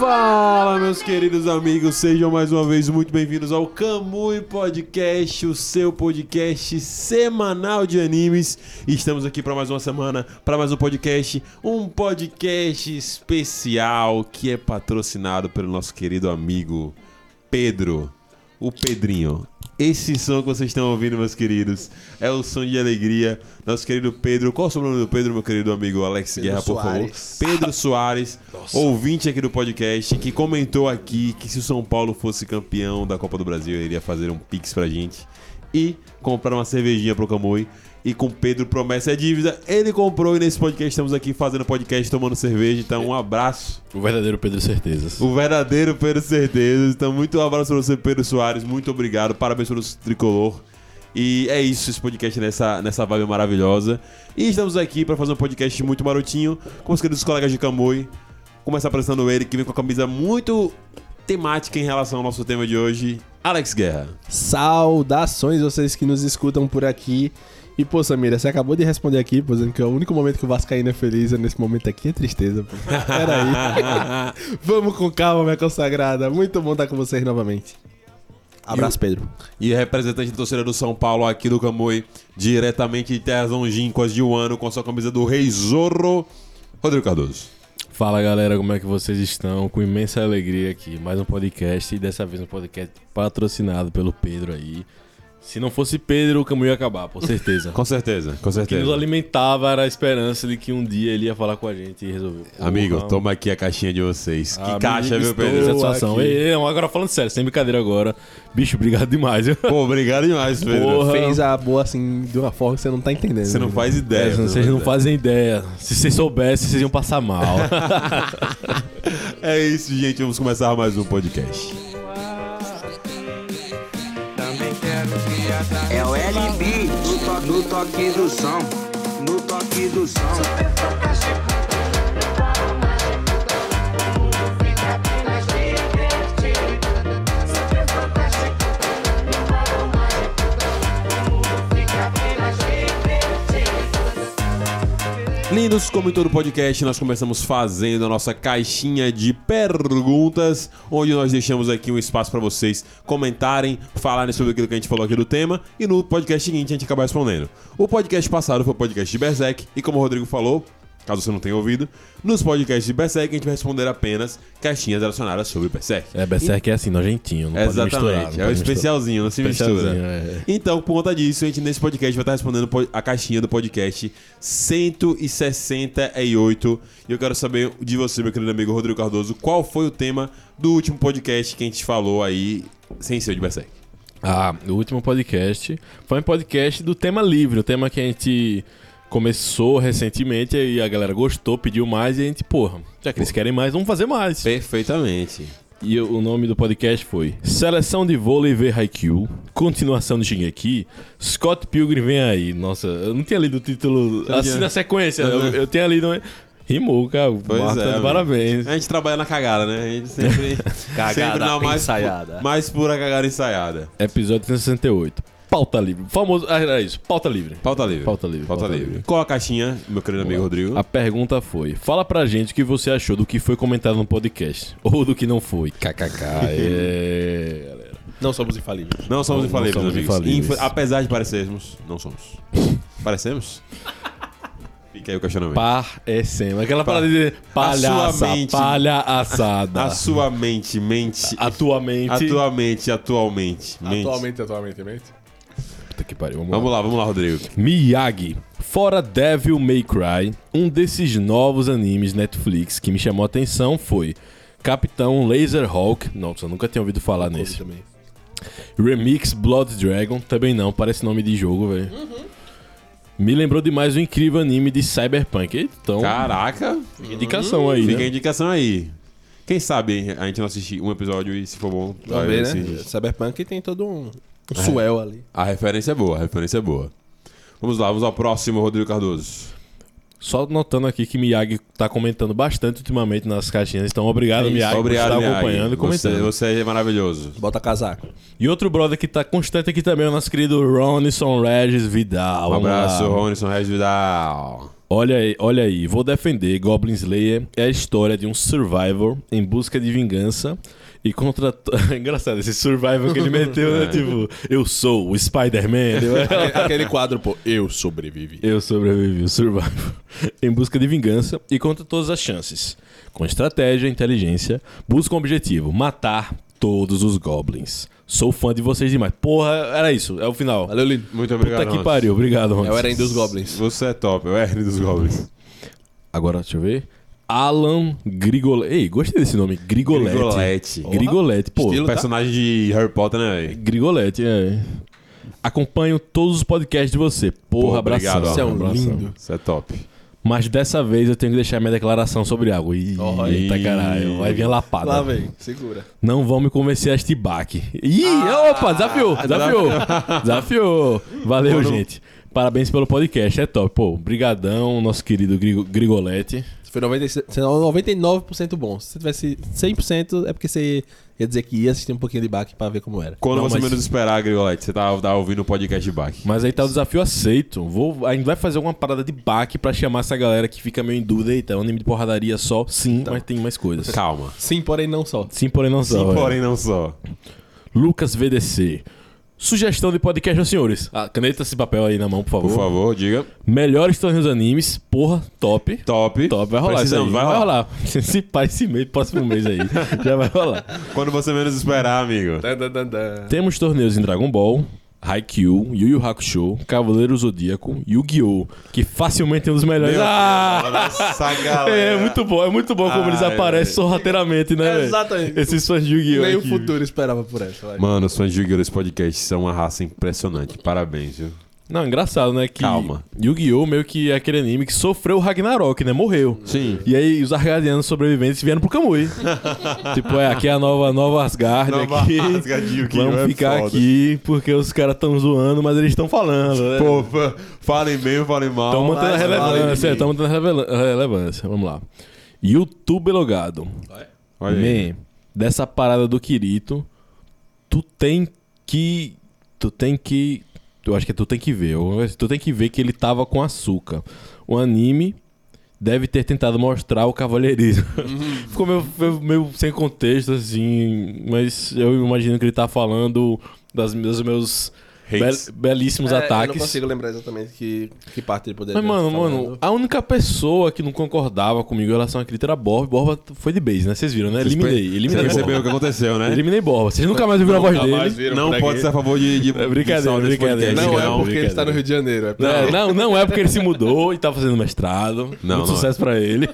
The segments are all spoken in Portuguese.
Fala, meus queridos amigos, sejam mais uma vez muito bem-vindos ao Kamui Podcast, o seu podcast semanal de animes. Estamos aqui para mais uma semana, para mais um podcast, um podcast especial que é patrocinado pelo nosso querido amigo Pedro, o Pedrinho. Esse som que vocês estão ouvindo, meus queridos, é o som de alegria. Nosso querido Pedro. Qual é o sobrenome do Pedro, meu querido amigo Alex Pedro Guerra, por Soares. favor? Pedro Soares, ouvinte aqui do podcast, que comentou aqui que se o São Paulo fosse campeão da Copa do Brasil, ele iria fazer um pix pra gente e comprar uma cervejinha pro Camui. E com Pedro promessa é dívida. Ele comprou e nesse podcast estamos aqui fazendo podcast, tomando cerveja. Então, um abraço. O verdadeiro Pedro Certezas. O verdadeiro Pedro Certeza. Então, muito um abraço pra você, Pedro Soares. Muito obrigado. Parabéns pelo tricolor. E é isso, esse podcast nessa, nessa vibe maravilhosa. E estamos aqui para fazer um podcast muito marotinho com os queridos colegas de Camui. Começar apresentando ele, que vem com a camisa muito temática em relação ao nosso tema de hoje. Alex Guerra. Saudações vocês que nos escutam por aqui. E, pô, Samira, você acabou de responder aqui, pô, dizendo que o único momento que o Vascaíno é feliz é nesse momento aqui é tristeza, pô. Peraí. Vamos com calma, minha consagrada. Muito bom estar com vocês novamente. Abraço, Pedro. E representante da torcida do São Paulo aqui do Camui, diretamente de Terras Longínquas de um ano, com sua camisa do Rei Zorro, Rodrigo Cardoso. Fala galera, como é que vocês estão? Com imensa alegria aqui, mais um podcast e dessa vez um podcast patrocinado pelo Pedro aí. Se não fosse Pedro, o caminho ia acabar, com certeza. Com certeza, com O que certeza. nos alimentava era a esperança de que um dia ele ia falar com a gente e resolver. Amigo, Porra, toma aqui a caixinha de vocês. Que amigo, caixa, viu, Pedro? Satisfação. Ei, ei, agora falando sério, sem brincadeira agora. Bicho, obrigado demais. viu? Pô, obrigado demais, Pedro. Porra. Fez a boa assim, de uma forma que você não tá entendendo. Você não faz ideia. É, vocês não fazem ideia. Se vocês soubessem, vocês iam passar mal. É isso, gente. Vamos começar mais um podcast. É o LB no, to no toque do som, no toque do som. Lindos, como em todo podcast, nós começamos fazendo a nossa caixinha de perguntas, onde nós deixamos aqui um espaço para vocês comentarem, falarem sobre aquilo que a gente falou aqui do tema, e no podcast seguinte a gente acaba respondendo. O podcast passado foi o podcast de Berserk, e como o Rodrigo falou, caso você não tenha ouvido, nos podcasts de Berserk a gente vai responder apenas caixinhas relacionadas sobre Berserk. É, Berserk é assim, nojentinho. Não pode Exatamente, misturar. não é pode misturar. especialzinho, não se mistura. é. Então, por conta disso, a gente nesse podcast vai estar respondendo po- a caixinha do podcast 168. E eu quero saber de você, meu querido amigo Rodrigo Cardoso, qual foi o tema do último podcast que a gente falou aí, sem ser de Berserk? Ah, o último podcast foi um podcast do tema livre, o tema que a gente começou recentemente e a galera gostou, pediu mais e a gente, porra, já que eles querem mais, vamos fazer mais. Perfeitamente. E o nome do podcast foi Seleção de Vôlei V Haikyuu, continuação de Shingeki, Scott Pilgrim vem aí. Nossa, eu não tinha lido o título não assim tinha? na sequência, eu, eu tinha lido... Rimou, cara. Pois Marta, é, parabéns. A gente trabalha na cagada, né? A gente sempre. sempre na mais, ensaiada. mais pura cagada ensaiada. Episódio 168. Pauta livre. Famoso. Ah, era isso. Pauta livre. Pauta livre. Pauta livre, Pauta, pauta livre. livre. Qual a caixinha, meu querido amigo Rodrigo? A pergunta foi: fala pra gente o que você achou do que foi comentado no podcast. Ou do que não foi. KKK. É, galera. Não somos infalíveis. Não somos Não infalíveis, somos amigos. infalíveis. Infa- Apesar de parecermos, não somos. Parecemos? Fica aí o questionamento. Parecendo. Aquela parada de palhaça. sua mente. Palha assada. A sua mente, mente. Atualmente. Atualmente, atualmente. Mente. Atualmente, atualmente, mente. Puta que pariu. Vamos, Vamos lá, vamos lá, Rodrigo. Miyagi. Fora Devil May Cry, um desses novos animes Netflix que me chamou a atenção foi Capitão Laserhawk. Nossa, eu nunca tinha ouvido falar nesse. também. Remix Blood Dragon, também não, parece nome de jogo, velho. Me lembrou demais o incrível anime de Cyberpunk. Então, Caraca. indicação aí, Fica a né? indicação aí. Quem sabe a gente não assistir um episódio e se for bom. Esse- né? Cyberpunk tem todo um, um suel ali. A referência é boa, a referência é boa. Vamos lá, vamos ao próximo, Rodrigo Cardoso. Só notando aqui que Miyagi tá comentando bastante ultimamente nas caixinhas. Então, obrigado, É. Miyagi, Obrigado, por estar Miyagi. acompanhando e comentando. Você, você é maravilhoso. Bota casaco. E outro brother que tá constante aqui também é o nosso querido Ronison Regis Vidal. Um Vamos lá. abraço, Ronison Regis Vidal. Olha aí, olha aí, vou defender Goblin Slayer é a história de um survivor em busca de vingança e contra. É engraçado, esse survivor que ele meteu, né? Tipo, eu sou o Spider-Man. Aquele- Aquele quadro, pô, eu sobrevivi. Eu sobrevivi, o Survivor. em busca de vingança e contra todas as chances. Com estratégia e inteligência, busca um objetivo: matar todos os goblins. Sou fã de vocês demais. Porra, era isso, é o final. Valeu, lindo. Muito obrigado. Puta que pariu, obrigado, Ron. É o Eren dos Goblins. Você é top, é o Eren dos Goblins. Agora, deixa eu ver. Alan Grigolete. Ei, gostei desse nome. Grigolete. Grigolete. Grigolete, pô. Estilo- tá? Personagem de Harry Potter, né, velho? Grigolete, é. Acompanho todos os podcasts de você. Porra, Pô, abração. obrigado, Você é um abração. lindo. Isso é top. Mas dessa vez eu tenho que deixar minha declaração sobre algo. Ih, Olha. eita caralho. Vai vir a lapada. Lá vem, segura. Não vão me convencer a este baque. Ih, opa, desafiou, desafiou. desafiou. Valeu, gente. Parabéns pelo podcast, é top. Pô, brigadão, nosso querido Grigo- Grigolete. Foi 96 você é 99% bom. Se você tivesse 100%, é porque você ia dizer que ia assistir um pouquinho de back pra ver como era. Quando Não, você mas- menos esperar, Grigolete, você tá, tá ouvindo o podcast de Bach. Mas aí tá o desafio aceito. Vou, a gente vai fazer alguma parada de baque pra chamar essa galera que fica meio em dúvida. Eita, é um anime de porradaria só? Sim, mas tem mais coisas. Calma. Sim, porém não só. Sim, porém não Sim, só. é. porém não só. Lucas VDC. Sugestão de podcast aos senhores. Ah, caneta esse papel aí na mão, por favor. Por favor, diga. Melhores torneios animes. Porra, top. Top. Top, vai rolar Precisamos, isso aí. vai Vai rolar. rolar. Esse pai, esse mês, próximo mês aí. já vai rolar. Quando você menos esperar, amigo. Temos torneios em Dragon Ball, Haikyuu, Yu Yu Hakusho, Cavaleiro Zodíaco, Yu-Gi-Oh! Que facilmente é um dos melhores. Meu ah! Essa galera. É, muito bom, é muito bom como eles Ai, aparecem velho. sorrateiramente, né, velho? Exatamente. Esses fãs de Yu-Gi-Oh! Nem o futuro esperava por essa. vai. Mano, os fãs de Yu-Gi-Oh! desse podcast são uma raça impressionante. Parabéns, viu? Não, engraçado, né? Que Calma. Yu-Gi-Oh! meio que é aquele anime que sofreu o Ragnarok, né? Morreu. Sim. E aí os Argadianos sobreviventes vieram pro Kamui. tipo, é, aqui é a nova, nova Asgard Nova aqui. Asgard de Yu-Gi-Oh! Vamos é ficar foda. aqui porque os caras estão zoando, mas eles estão falando. Né? Pô, fa- falem bem ou falem mal. Estão mantendo a relevância, estão mantendo a relevância. Vamos lá. YouTube logado. Olha aí. Man, dessa parada do Kirito, tu tem que. Tu tem que. Eu acho que tu tem que ver. Tu tem que ver que ele tava com açúcar. O anime deve ter tentado mostrar o cavalheirismo. Ficou meio, meio- meio sem contexto, assim. Mas eu imagino que ele tá falando das, dos meus Belíssimos É, Eu ataques. não consigo lembrar exatamente que, que parte ele poderia Mas, mano, mano, a única pessoa que não concordava comigo em relação a Kirito era Borba. Borba foi de base, né? Vocês viram, né? Eliminei, per- Você eliminei percebeu o que aconteceu, né? Eliminei Borba. Vocês nunca mais ouviram a voz dele. Não pode aqui. ser a favor de, de É brincadeira, de brincadeira. podcast, Não, é Não, porque ele está no Rio de Janeiro. É É, não, não é porque ele se mudou e tá fazendo mestrado. Não, Muito não sucesso pra ele.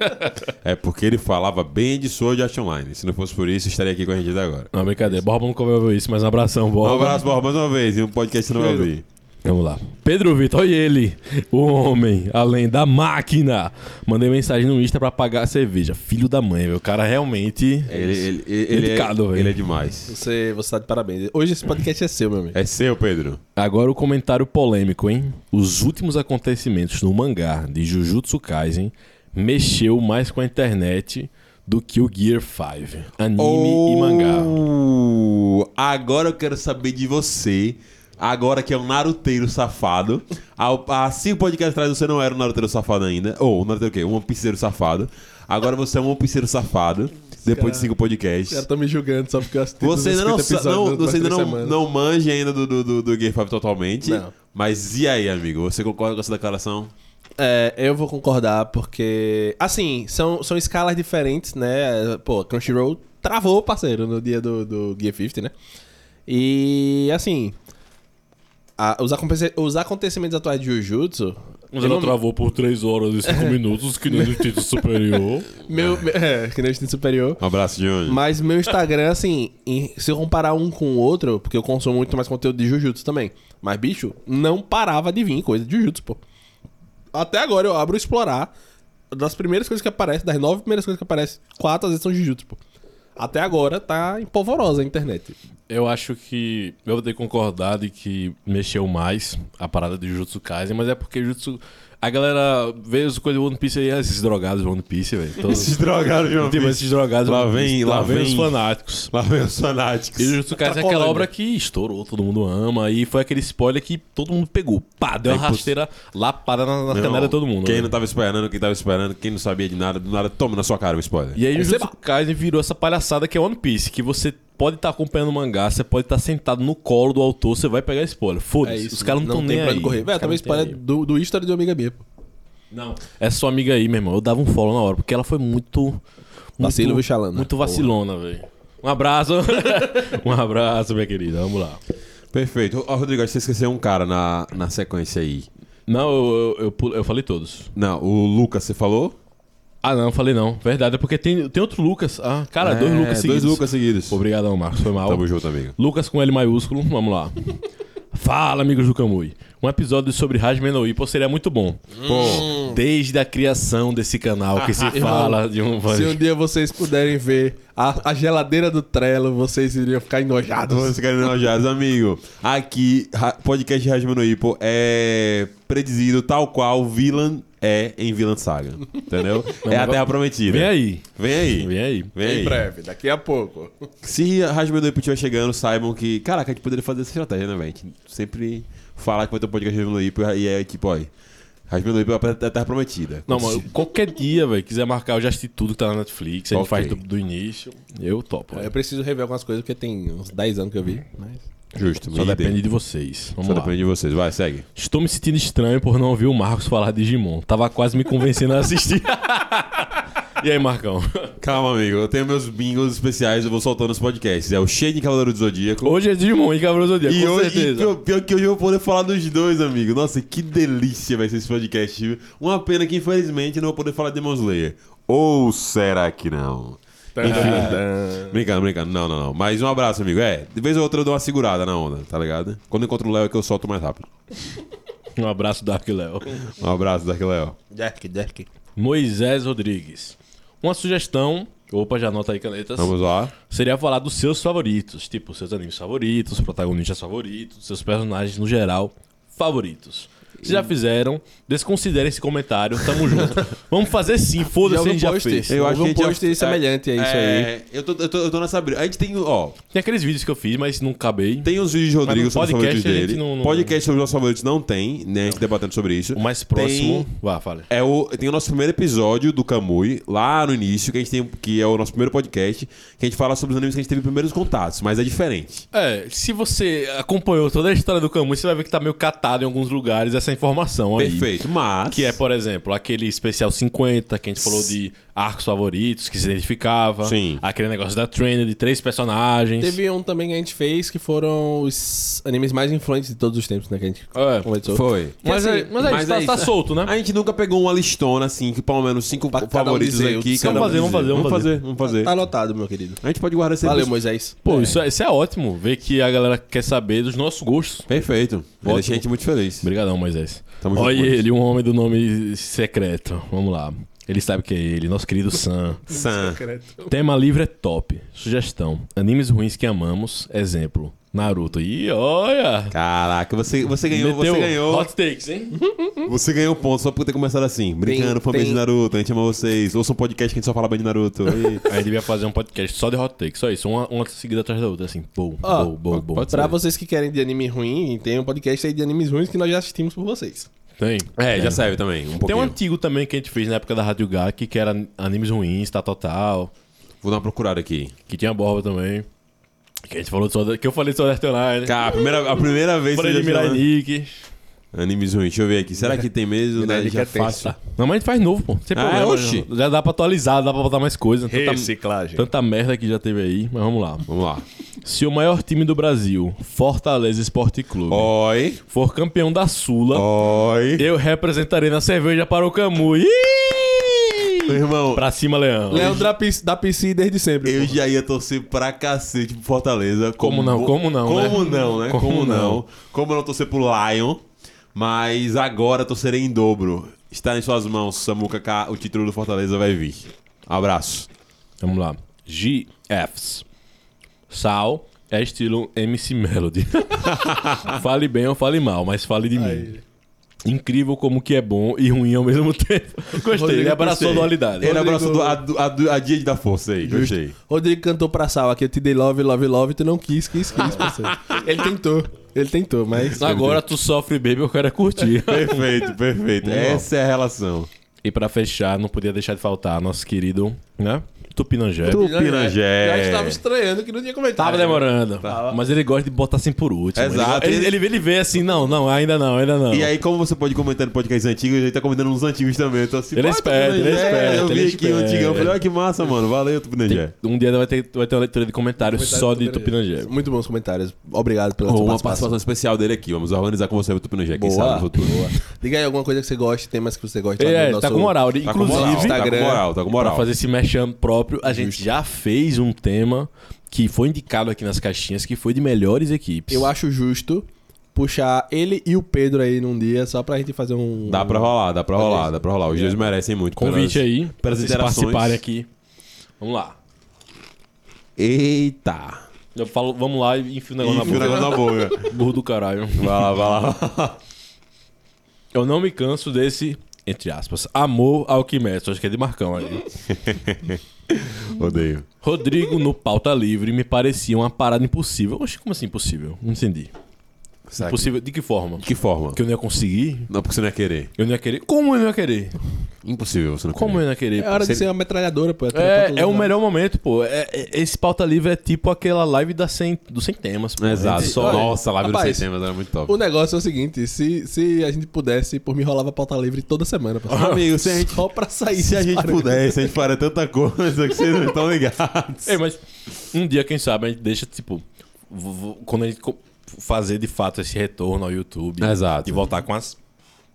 É porque ele falava bem de Sword Art Online. Se não fosse por isso, estaria aqui com a gente até agora. Não, brincadeira. Borba nunca vai ouvir isso, mas um abração, Um Borba. abraço, Borba, mais uma vez. E um podcast você não vai ouvir. Vamos lá. Pedro Vitor, olha ele. O homem, além da máquina. Mandei mensagem no Insta pra pagar a cerveja. Filho da mãe, meu. O cara realmente. Ele, ele, ele, ele, Dedicado, é, velho. ele é demais. Você, você tá de parabéns. Hoje esse podcast é seu, meu amigo. É seu, Pedro. Agora o comentário polêmico, hein? Os últimos acontecimentos no mangá de Jujutsu Kaisen mexeu mais com a internet do que o Gear 5. Anime e mangá. Oh, Agora eu quero saber de você. Agora que é um naruteiro safado. Há, cinco podcasts atrás você não era um naruteiro safado ainda. Ou, um naruteiro o quê? Um one safado. Agora você é um one pieceiro safado. Depois de cinco Os caras podcasts. estão me julgando só porque eu assisti Você ainda não, 50 sa- episódios não, você ainda não, não manja ainda do, do, do, do Gear 5 totalmente. Não. Mas e aí, amigo? Você concorda com essa declaração? É, eu vou concordar porque, assim, são, são escalas diferentes, né? Pô, Crunchyroll travou, parceiro, no dia do, do Gear 50, né? E, assim, a- os, aconte- os acontecimentos atuais de Jujutsu... Mas ela não- travou por 3 horas e 5 minutos, que nem no título superior. Meu, meu- é, que nem o instinto superior. Um abraço, Johnny. Mas meu Instagram, assim, em- se eu comparar um com o outro, porque eu consumo muito mais conteúdo de Jujutsu também. Mas, bicho, não parava de vir coisa de Jujutsu, pô. Até agora eu abro explorar. Das primeiras coisas que aparecem, das nove primeiras coisas que aparecem, quatro às vezes são Jujutsu, pô. Até agora tá empolvorosa a internet. Eu acho que eu vou ter de que mexeu mais a parada de Jujutsu Kaisen, mas é porque Jujutsu... A galera vê as coisas do One Piece aí, esses drogados do One Piece, velho. Todos- Esses drogados de One Tipo, Piece. esses drogados do Lá One Piece. vem- lá vem- os fanáticos. Lá vem os fanáticos. E o Jujutsu Kaisen é aquela obra que estourou, todo mundo ama. E foi aquele spoiler que todo mundo pegou. Pá, deu uma É, rasteira lapada na, na canela de todo mundo. Quem né? não tava esperando, quem tava esperando, quem não sabia de nada, do nada, toma na sua cara o spoiler. E aí o Receba. Jujutsu Kaisen virou essa palhaçada que é One Piece, que você pode estar acompanhando o mangá, você pode estar sentado no colo do autor, você vai pegar spoiler. É Foda-se, isso. os caras não estão nem aí. correr. Os também spoiler do, do history de uma amiga minha. pô. Não. É sua amiga aí, meu irmão. Eu dava um follow na hora, porque ela foi muito. muito Vacilo, Xalana? Muito vacilona, velho. Um abraço. um abraço, minha querida. Vamos lá. Perfeito. Ó, Rodrigo, acho que você esqueceu um cara na, na sequência aí. Não, eu, eu, eu, eu falei todos. Não, o Lucas, você falou? Ah, não, falei não. Verdade, é porque tem, tem outro Lucas. Ah, cara, dois É, Lucas seguidos. Dois Lucas seguidos. Obrigadão, Marcos. Foi mal. Tamo junto, amigo. Lucas com L maiúsculo, vamos lá. Fala, amigos do Kamui. Um episódio sobre Hajime no seria muito bom. Pô, desde a criação desse canal que se fala de um... Se um dia vocês puderem ver a, a geladeira do Trello, vocês iriam ficar enojados. Você querem enojar, amigo? Aqui, ra- podcast Hajime no Ippo é predizido tal qual Villain é em Villain Saga. Entendeu? é a Terra Prometida. Vem aí. Vem aí. Vem aí. Vem aí. Em breve, daqui a pouco. Se a Hajime no estiver chegando, saibam que... Caraca, a gente poderia fazer essa estratégia, né, velho? A gente sempre fala que vai ter um podcast Hajime no Ippo e é tipo, ó... Hajime no Ippo é a Terra Prometida. Não, mas qualquer dia, velho, quiser marcar, eu já assisti tudo que tá na Netflix, a gente Ok. faz do, do início. Eu topo. Eu velho. preciso rever algumas coisas, porque tem uns 10 anos que eu vi. Mas... Justo. Só depende de vocês. Vamos Só lá. depende de vocês. Vai, segue. Estou me sentindo estranho por não ouvir o Marcos falar de Digimon. Tava quase me convencendo a assistir. e aí, Marcão? Calma, amigo. Eu tenho meus bingos especiais, eu vou soltando nos podcasts. É o Cheio de Cavaleiro do Zodíaco. Hoje é Digimon e Cavaleiro do Zodíaco, E com hoje, e certeza. pior, pior que hoje eu vou poder falar dos dois, amigo. Nossa, que delícia vai ser esse podcast. viu? Uma pena que, infelizmente, não vou poder falar de Demon Slayer. Ou será que não? Enfim. Brincando, brincando. Não, não, não. Mas um abraço, amigo. É, de vez ou outra eu dou uma segurada na onda, tá ligado? Quando eu encontro o Léo é que eu solto mais rápido. Um abraço, Dark Léo. Um abraço, Dark Léo. Jack, Jack. Moisés Rodrigues. Uma sugestão. Opa, já anota aí, canetas. Vamos lá. Seria falar dos seus favoritos. Tipo, seus animes favoritos, protagonistas favoritos, seus personagens no geral favoritos. Se já fizeram, desconsiderem esse comentário. Tamo junto. Vamos fazer sim, foda-se, a gente já post? fez. Eu acho que a um gente já- post semelhante a isso aí. É, Eu tô, eu, tô, eu tô nessa briga. A gente tem, ó, Tem aqueles vídeos que eu fiz, mas não acabei. Tem uns vídeos de Rodrigo sobre os favoritos dele. não- não- Podcast sobre os nossos favoritos não tem, né? A gente debatendo sobre isso. O mais próximo. Tem- Vá, fala. É o, tem o nosso primeiro episódio do Kamui, lá no início, que a gente tem, que é o nosso primeiro podcast, que a gente fala sobre os animes que a gente teve primeiros contatos, mas é diferente. É, se você acompanhou toda a história do Camus, você vai ver que tá meio catado em alguns lugares essa informação aí. Perfeito, mas. Que é, por exemplo, aquele especial 50, que a gente falou de arcos favoritos, que se identificava. Sim. Aquele negócio da trend de três personagens. Teve um também que a gente fez que foram os animes mais influentes de todos os tempos, né? Que a gente É. conversou. Foi. Mas, assim, é, mas, é mas isso, tá, é tá solto, né? A gente nunca pegou uma listona assim, que pelo menos cinco Pra cada um favoritos o aqui. um Vamos fazer, vamos fazer, vamos fazer, vamos fazer. Tá anotado, meu querido. A gente pode guardar esse Valeu. Moisés. Pô, isso, é, isso é ótimo. Ver que a galera quer saber dos nossos gostos. Perfeito. Ótimo. deixar a gente muito feliz. Obrigadão, Moisés. Tamo junto, Olha ele, um homem do nome secreto. Vamos lá. Ele sabe que é ele, nosso querido Sam. Sam. Tema livre é top. Sugestão: animes ruins que amamos. Exemplo: Naruto. E olha! Caraca, você, você ganhou, Meteu você ganhou. Hot takes, hein? Você ganhou ponto só por ter começado assim. Brincando, tem- de Naruto, a gente ama vocês. Ouça um podcast que a gente só fala bem de Naruto. E- Aí devia fazer um podcast só de hot takes, só isso, uma, uma seguida atrás da outra, assim. Boom, Ó, boom, boom, boom. pode Pra ser. vocês que querem de anime ruim, tem um podcast aí de animes ruins que nós já assistimos por vocês. Tem. É, já serve também, um Tem um antigo também que a gente fez na época da Rádio Gak, que era animes ruins, tá total. Vou dar uma procurada aqui. Que tinha borba também. Que a gente falou só que eu falei só da Online. Cara, a primeira, a primeira vez Falei você de já Mirai Nick. Animes ruins, deixa eu ver aqui. Será que tem mesmo? Né? Nikki Já é é fácil. Não, mas a gente faz novo, pô. Sem Ah, problema. oxi. Já, já dá pra atualizar, dá pra botar mais coisa. Tanta, Reciclagem. tanta merda que já teve aí, mas vamos lá. Vamos lá. Se o maior time do Brasil, Fortaleza Esporte Clube, Oi. for campeão da Sula, Oi. eu representarei na cerveja para o Camu. Ih! Meu irmão, Pra cima, Leão. Leandro da PC, da PC desde sempre. eu pô. já ia torcer pra cacete pro Fortaleza. Como não, como não, Como né? não, né? Como Como, não. não. Como não torcer pro Lion. Mas agora torcerei em dobro. Está em suas mãos, Samuca K. O título do Fortaleza vai vir. Abraço. Vamos lá. GFs. Sal é estilo MC Melody. fale bem ou fale mal, mas fale de mim. Incrível como que é bom e ruim ao mesmo tempo. Gostei, Rodrigo, ele abraçou a dualidade. Ele Rodrigo- abraçou do- a, a, do- a dia da força aí, gostei. Rodrigo cantou pra Sal aqui, eu te dei love, love, love, tu não quis, quis, quis, parceiro. Ele tentou, ele tentou, mas... Agora tu sofre, baby, eu quero é curtir. Perfeito, perfeito. Essa é a relação. e pra fechar, não podia deixar de faltar nosso querido, né? Tupinangé. Tu- Tupinangé. Já estava estranhando que não tinha comentário. Tava demorando. Mas ele gosta de botar assim por último. Exato. Ele, ele, ele, vê assim, não, não, ainda não, ainda não. E aí, como você pode comentar no podcast antigo, ele tá comentando nos antigos também. Então, assim, Ele é "Pô, esperto, ele é Tupinangé", esperto, Eu vi é aqui o antigão. Falei, olha que massa, mano. Valeu, Tupinangé. Um dia vai ter, vai ter uma leitura de comentários só de Tupinangé. Muito bons comentários. Obrigado pela sua uma participação. participação especial dele aqui. Vamos organizar com você o Tupinangé. Quem Boa, sabe no futuro. boa. Diga aí alguma coisa que você goste, temas que você gosta. É, no tá com moral. Tá com Inclusive, moral, tá com Instagram, moral, tá com pra moral. fazer esse mexame próprio, a gente já fez um tema que foi indicado aqui nas caixinhas, que foi de melhores equipes. Eu acho justo puxar ele e o Pedro aí num dia, só pra gente fazer um... Dá pra rolar, dá pra rolar, dá pra rolar. Os dois merecem muito. Convite pelas- aí, pra pelas vocês interações. participarem aqui. Vamos lá. Eita. Eu falo, vamos lá e enfio o negócio Enfia o na boca. negócio na boca. Burro do caralho. Vai lá, vai lá. Eu não me canso desse, entre aspas, amor ao que mexe. Acho que é de Marcão aí. Odeio. Rodrigo no pauta livre me parecia uma parada impossível. Oxe, como assim impossível? Não entendi. Que- Impossível de que forma? De que forma? Que eu não ia conseguir? Não, porque você não ia querer. Eu não ia querer? Como eu não ia querer? Impossível você não Como eu querer. não ia querer? É hora de Você- ser uma metralhadora, pô. É, todo é o melhor momento, pô. É- é- esse pauta livre é tipo aquela live da sem, do Sem Temas. Pô. Exato. Só, Nossa, a live do Rapaz, Sem Temas era muito top. O negócio é o seguinte, se, se a gente pudesse, por mim rolava pauta livre toda semana. parceiro. Amigo, se a gente, Só pra sair. se a gente parâmetros. pudesse, a gente faria tanta coisa que vocês não estão ligados. É, mas um dia, quem sabe, a gente deixa, tipo, quando a gente fazer de fato esse retorno ao YouTube Exato. e voltar com as,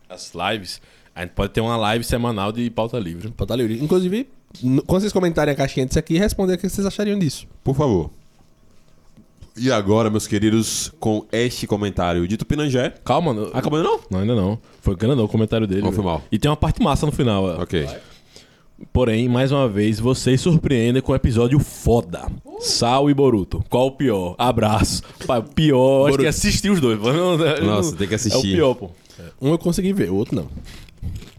as lives, a gente pode ter uma live semanal de pauta livre. Pauta livre. Inclusive, quando vocês comentarem a caixinha disso aqui, responder o que vocês achariam disso. Por favor. E agora, meus queridos, com este comentário de Tupinangé. Calma, não, Acabou não? não, ainda não. Foi grandão o comentário dele. Não, foi mal. E tem uma parte massa no final. Ok. Porém, mais uma vez, vocês surpreendem com um episódio foda. Sal e Boruto. Qual o pior? Abraço. Pai, pior, acho que é assistir os dois. não- Nossa, tem que É assistir. o pior, pô. Um eu consegui ver, o outro não.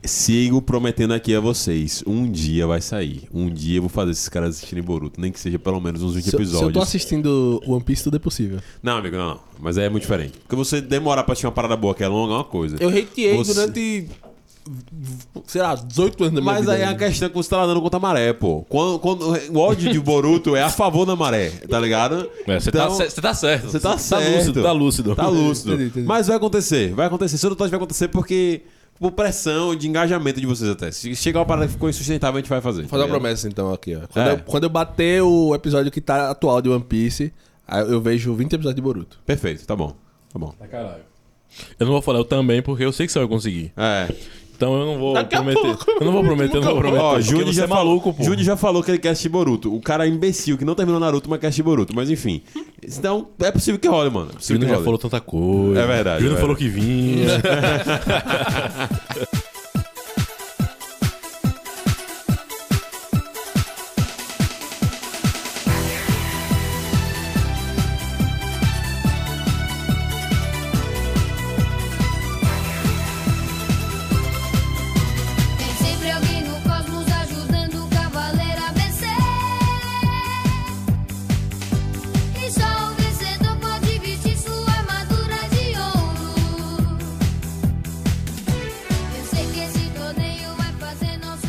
Sigo prometendo aqui a vocês. Um dia vai sair. Um dia eu vou fazer esses caras assistirem Boruto. Nem que seja pelo menos uns 20 Se, eu- se eu episódios. tô assistindo One Piece, tudo é possível. Não, amigo, não, não. Mas é muito diferente. Porque você demorar pra assistir uma parada boa que é longa é uma coisa. Eu hateei Você- durante, sei lá, 18 anos da minha Mas vida. aí é a questão que você tá nadando contra a maré, pô. Quando, quando- o ódio de Boruto é a favor da maré, tá ligado? É, você Então, tá, ce- você tá certo. Você tá certo. lúcido, tá lúcido. Tá lúcido. Entendi, entendi. Mas vai acontecer, vai acontecer. Se eu não tô, vai acontecer porque. Por pressão de engajamento de vocês até. Se chegar uma parada que ficou insustentável, a gente vai fazer. Vou fazer tá uma promessa então aqui, ó. Quando, É. eu, quando eu bater o episódio que tá atual de One Piece, aí eu vejo 20 episódios de Boruto. Perfeito, tá bom. Tá bom. Tá caralho. Eu não vou falar eu também, porque eu sei que você vai conseguir. É. Então eu não vou Daqui prometer. Eu não vou prometer, eu não vou prometer. Ó, você já é maluco, pô. Júnior já falou que ele quer assistir Boruto. O cara é imbecil que não terminou Naruto, mas quer assistir Boruto. Mas enfim. Então, é possível que role, mano. É que já falou tanta coisa. É verdade, Júnior é falou que vinha.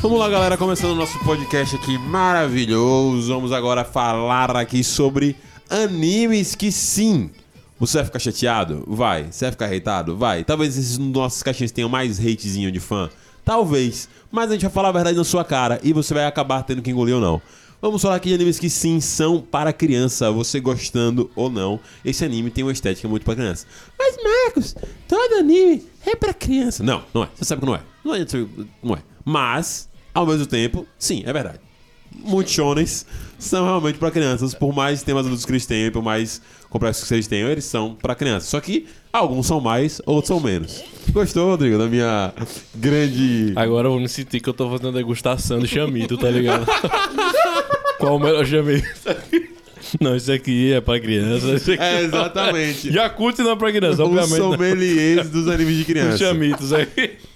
Vamos lá, galera, começando o nosso podcast aqui maravilhoso. Vamos agora falar aqui sobre animes que sim. Você vai ficar chateado? Vai. Você vai ficar hateado? Vai. Talvez esses nossos caixinhas tenham mais hatezinho de fã. Talvez. Mas a gente vai falar a verdade na sua cara e você vai acabar tendo que engolir ou não. Vamos falar aqui de animes que sim são para criança, você gostando ou não. Esse anime tem uma estética muito para criança. Mas Marcos, todo anime é para criança. Não, não é. Você sabe que não é. Não é, não é. Mas, ao mesmo tempo, sim, é verdade. Muitos shonens são realmente para crianças, por mais temas adultos que eles tenham, por mais complexos que eles tenham, eles são para crianças. Só que alguns são mais, outros são menos. Gostou, Rodrigo, da minha grande Agora eu vou me sentir que eu tô fazendo degustação de chamito, tá ligado? Qual o melhor chamito? Não, isso aqui é pra criança. Isso aqui É, exatamente. Yakult não é pra criança, Os obviamente. não. sommeliers dos animes de Os criança. chamitos aí.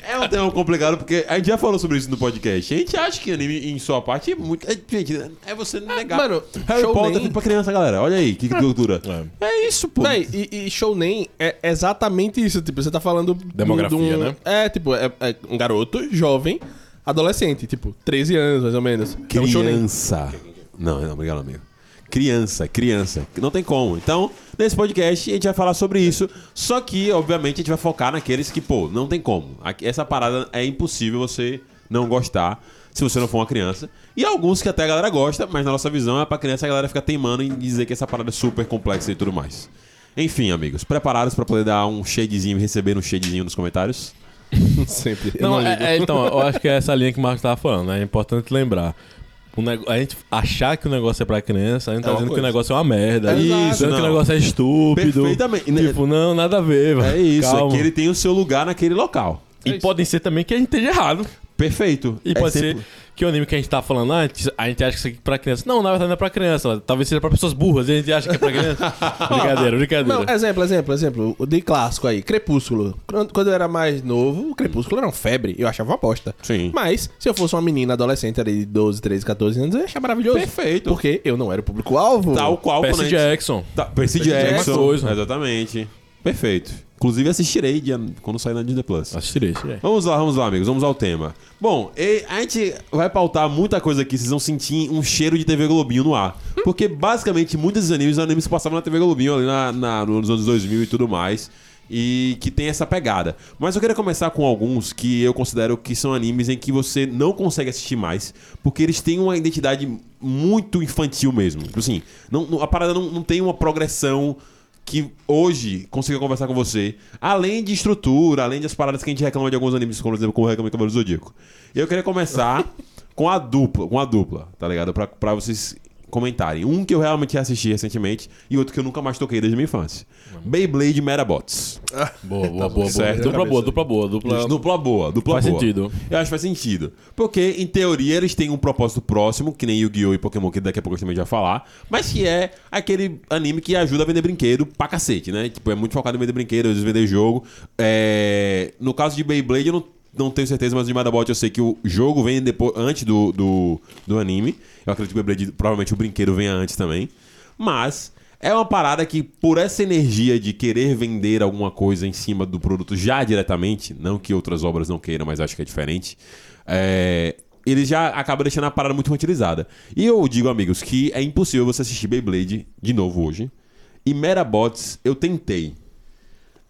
É um tema complicado porque a gente já falou sobre isso no podcast. A gente acha que anime, em sua parte, é muito. é- gente, é você negar. Mano, Harry Shounen- Potter é feito pra criança, galera. Olha aí, que cultura. É. É isso, pô. Véi, e, e Shounen é exatamente isso. Tipo, você tá falando. de Demografia, de um- né? É, tipo, é, é um garoto jovem, adolescente, tipo, 13 anos mais ou menos. É um. Criança. Não, não, obrigado, amigo. Criança, criança. Não tem como. Então, nesse podcast, a gente vai falar sobre isso. Só que, obviamente, a gente vai focar naqueles que, pô, não tem como. Aqui- Essa parada é impossível você não gostar se você não for uma criança. E alguns que até a galera gosta, mas na nossa visão é pra criança a galera fica teimando em dizer que essa parada é super complexa e tudo mais. Enfim, amigos, preparados pra poder dar um shadezinho e receber um shadezinho nos comentários? Sempre. Não, não, é- é, então, eu acho que é essa linha que o Marcos tava falando, né? É importante lembrar. O nego- A gente achar que o negócio é pra criança, a gente tá É dizendo que o coisa. negócio é uma merda. Isso, dizendo que o não. negócio é estúpido. Perfeitamente. Tipo, não, nada a ver, velho. É isso, Calma. é que ele tem o seu lugar naquele local. E podem ser também que a gente esteja errado. Perfeito. E É pode ser que o anime que a gente tá falando, ah, a gente- acha que isso aqui é pra criança. Não, na verdade não é pra criança. Talvez seja pra pessoas burras e a gente acha que é pra criança. brincadeira, brincadeira. Não, exemplo, exemplo, exemplo. O de clássico aí, Crepúsculo. Quando eu era mais novo, o Crepúsculo era uma febre. Eu achava uma bosta. Sim. Mas, se eu fosse uma menina adolescente ali de 12, 13, 14 anos, eu ia achar maravilhoso. Perfeito. Porque eu não era o público-alvo. Tal qual Percy Jackson. Tá, Percy Percy Jackson. Jackson. Coisa. Exatamente. Perfeito. Inclusive assistirei dia- quando sair na Disney Plus. Assistirei, assistirei. Vamos lá, vamos lá, amigos. Vamos ao tema. Bom, a gente vai pautar muita coisa aqui. Vocês vão sentir um cheiro de TV Globinho no ar. Porque, basicamente, muitos desses animes animes que passavam na TV Globinho ali na, na- nos anos 2000 e tudo mais. E que tem essa pegada. Mas eu queria começar com alguns que eu considero que são animes em que você não consegue assistir mais. Porque eles têm uma identidade muito infantil mesmo. Tipo Assim, não, não- a parada não, não tem uma progressão que hoje consiga conversar com você, além de estrutura, além das paradas que a gente reclama de alguns animes, como por exemplo, como reclama de Zodíaco. Eu queria começar com a dupla, com a dupla, tá ligado? Pra, pra vocês comentarem. Um que eu realmente assisti recentemente e outro que eu nunca mais toquei desde a minha infância. Beyblade Metabots. Boa, boa, boa, boa. Certo. Dupla boa, dupla boa, dupla. Dupla boa, dupla Faz boa. sentido. Eu acho que faz sentido. Porque, em teoria, eles têm um propósito próximo, que nem Yu-Gi-Oh! e Pokémon, que daqui a pouco a gente vai falar, mas que é aquele anime que ajuda a vender brinquedo pra cacete, né? Tipo, é muito focado em vender brinquedo, às vezes vender jogo. É... No caso de Beyblade, eu não, não tenho certeza, mas de Madabot eu sei que o jogo vem depois, antes do, do, do anime. Eu acredito que o Beyblade, provavelmente o brinquedo venha antes também. Mas é uma parada que, por essa energia de querer vender alguma coisa em cima do produto já diretamente, não que outras obras não queiram, mas acho que é diferente, é, ele já acaba deixando a parada muito infantilizada. E eu digo, amigos, que é impossível você assistir Beyblade de novo hoje. E Metabots, eu tentei.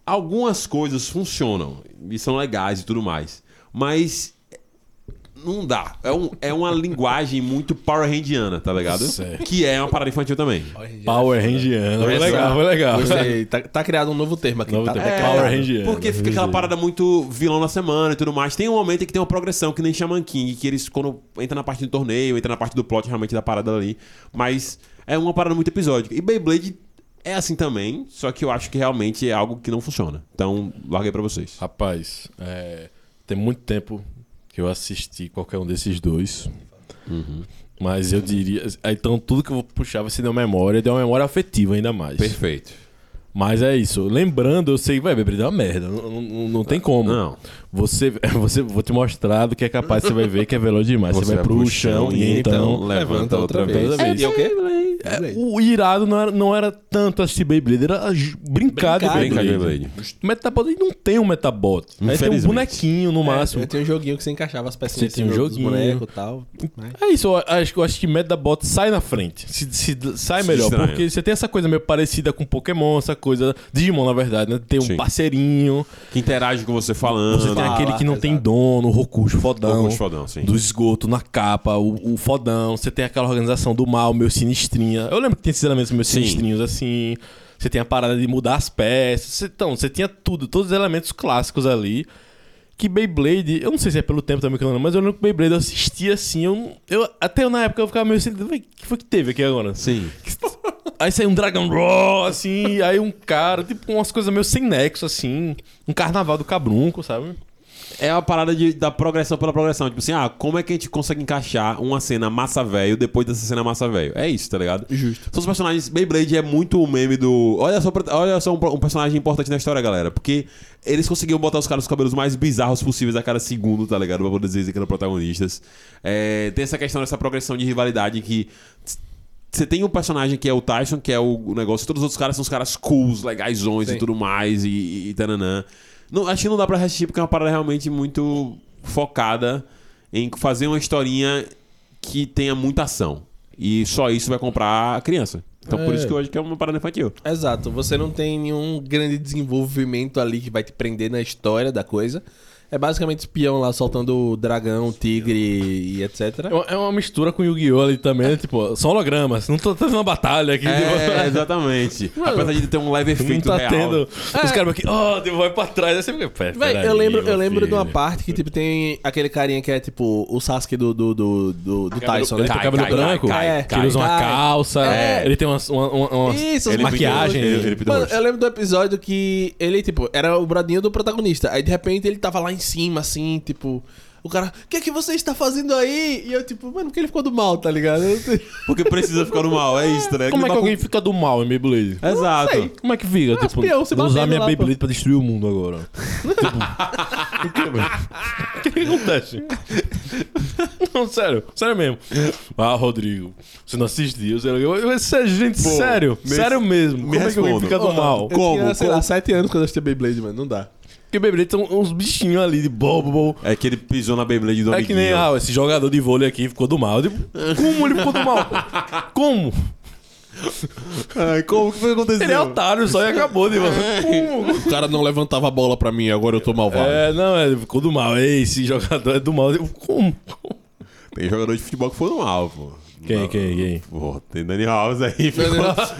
Algumas coisas funcionam e são legais e tudo mais, mas não dá. É, um- é uma linguagem muito Power Randiana, tá ligado? Certo. Que é uma parada infantil também. Power Rangiano. Foi legal, foi legal. Tá, tá criado um novo termo aqui. Novo tá? termo. É. Power Rangiano. Porque fica aquela parada muito vilão na semana e tudo mais. Tem um momento em que tem uma progressão, que nem Shaman King, que eles, quando entra na parte do torneio, entra na parte do plot realmente da parada ali. Mas é uma parada muito episódica. E Beyblade é assim também, só que eu acho que realmente é algo que não funciona. Então, larguei pra vocês. Rapaz, é, tem muito tempo que eu assisti qualquer um desses dois. Mas eu diria. Então, tudo que eu vou puxar vai ser de uma memória, de uma memória afetiva ainda mais. Perfeito. Mas é isso. Lembrando, eu sei que vai beber é uma merda. Não, não- não tem como. Não. Você, você, vou te mostrar do que é capaz, você vai ver que é veloz demais. Você, vai pro chão e então. levanta outra vez. Vez. E é o quê? É, o irado não era, não era tanto assistir Beyblade, era brincar de Brincar de Beyblade. Beyblade. Metabot não tem um Metabot. Aí tem um bonequinho no máximo. É, tinha um joguinho que você encaixava as pecinhas Você um assim, dos joguinho. bonecos e tal. Mas- É isso, eu acho, eu acho que Metabot sai na frente. Se, se- sai Se melhor. Porque você tem essa coisa meio parecida com Pokémon, essa coisa. Digimon, na verdade, né? Tem um Sim. parceirinho. Que interage com você falando. Você tem Fala, aquele que não tem exato. dono, o Rokujo fodão. Rokujo fodão, sim. Do esgoto na capa, o, o fodão. Você tem aquela organização do mal, meio sinistrinha. Eu lembro que tem esses elementos meio Sim. sinistrinhos assim. Você tem a parada de mudar as peças. Você- então, você tinha tudo, todos os elementos clássicos ali. Que Beyblade, eu não sei se é pelo tempo também que eu não, mas eu lembro que Beyblade eu assistia assim. Eu, eu, até eu, na época eu ficava meio assim, "Véi, o que foi que teve aqui agora? Sim. Aí saiu um Dragon Raw, assim, aí um cara, tipo, umas coisas meio sem nexo, assim. Um carnaval do cabrunco, sabe? É a parada de, da progressão pela progressão. Tipo assim, ah, como é que a gente consegue encaixar uma cena massa velho depois dessa cena massa velho? É isso, tá ligado? Justo. São os personagens. Beyblade é muito o meme do. Olha só, olha só um, um personagem importante na história, galera. Porque eles conseguiam botar os caras com os cabelos mais bizarros possíveis a cada segundo, tá ligado? Pra poder dizer que eram protagonistas. É, tem essa questão dessa progressão de rivalidade que. Você tem um personagem que é o Tyson, que é o, negócio, todos os outros caras são os caras cools, legaisões e tudo mais, e, e, e tananã. Não, acho que não dá pra resistir porque é uma parada realmente muito focada em fazer uma historinha que tenha muita ação. E só isso vai comprar a criança. Então por É. isso que hoje que é uma parada infantil. Exato, você não tem nenhum grande desenvolvimento ali que vai te prender na história da coisa. É basicamente espião lá soltando dragão, tigre e etc. É uma- É uma mistura com Yu-Gi-Oh! ali também, né? tipo, são hologramas. Não tô tendo uma batalha aqui. É, exatamente. Apesar de ter um leve tipo, não efeito tá real. tendo. Os caras aqui, ó, oh, vai pra trás. Aí você fica, "Pé, Véi, peraí, eu lembro, eu lembro de uma filho." parte que, tipo, tem aquele carinha que é, tipo, o Sasuke do, do, do, do, do Tyson, Ele né? tem Cai, cabelo cai, branco, cai, cai, que ele usa uma cai. calça, É. ele tem uma, uma, uma, uma Isso, Ele maquiagem. ele- ele Mano, rosto. eu lembro do episódio que ele, tipo, era o bradinho do protagonista. Aí, de repente, ele tava lá em cima, assim, tipo... O cara, o que é que você está fazendo aí? E eu, tipo, mano, porque ele ficou do mal, tá ligado? Eu. Porque precisa ficar no mal, é isso, né? Como é que alguém fica do mal em Beyblade? Exato. sei. Como é que fica? Ah, tipo, espião, vou usar minha lá, Beyblade pra destruir o mundo agora. tipo, o que, velho? O que, que acontece? Não, sério, sério mesmo. Ah, Rodrigo, você não assistiu? Você não... Sério, gente, Pô, sério, me- sério mesmo. me Como é que alguém responda. fica do mal? Eu Como? tinha, sei Como? lá, sete anos quando eu assisti Beyblade, mano. Não dá. Porque Beyblade são uns bichinhos ali de bobo, bobo. É que ele pisou na Beyblade do É que amiguinho. nem, ah, esse jogador de vôlei aqui ficou do mal. Eu digo, como ele ficou do mal? Como? Ai, como que foi acontecer? Ele é otário só e acabou de Como? O cara não levantava a bola pra mim, agora eu tô malvado. É, não, é, ficou do mal. Ei, esse jogador é do mal. Eu digo, como? Tem jogador de futebol que foi no mal, pô. Quem, quem, quem? Pô, tem Daniel Alves aí. Ficou...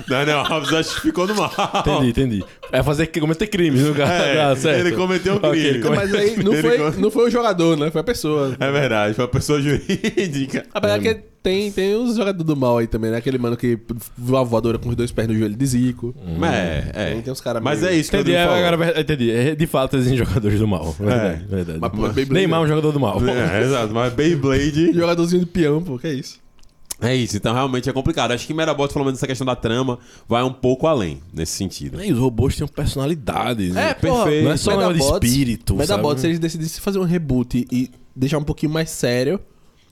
Daniel Alves acho que ficou no mal. Entendi, entendi. É fazer cometer crimes no cara. É, Ah, certo. ele cometeu um crime. come- Mas aí não foi, gosta- não foi o jogador, né? Foi a pessoa. É verdade, foi uma pessoa jurídica. Apesar que tem, tem uns jogadores do mal aí também, né? Aquele mano que voa a voadora com os dois pés no joelho de Zico. É, é. Tem- tem uns cara Mas meio- é isso que eu Entendi, é, falou. agora, entendi. É, de fato, existem jogadores do mal. Verdade, verdade. Mas, Beyblade- Neymar é um jogador do mal. É, exato, mas Beyblade. Jogadorzinho de peão, pô, que é isso? É isso, então realmente é complicado. Acho que Merabots, pelo menos essa questão da trama, vai um pouco além nesse sentido. E os robôs têm personalidade. né? perfeito. Não é só um de Medabots- espírito, Medabots, sabe? se eles decidissem fazer um reboot e deixar um pouquinho mais sério,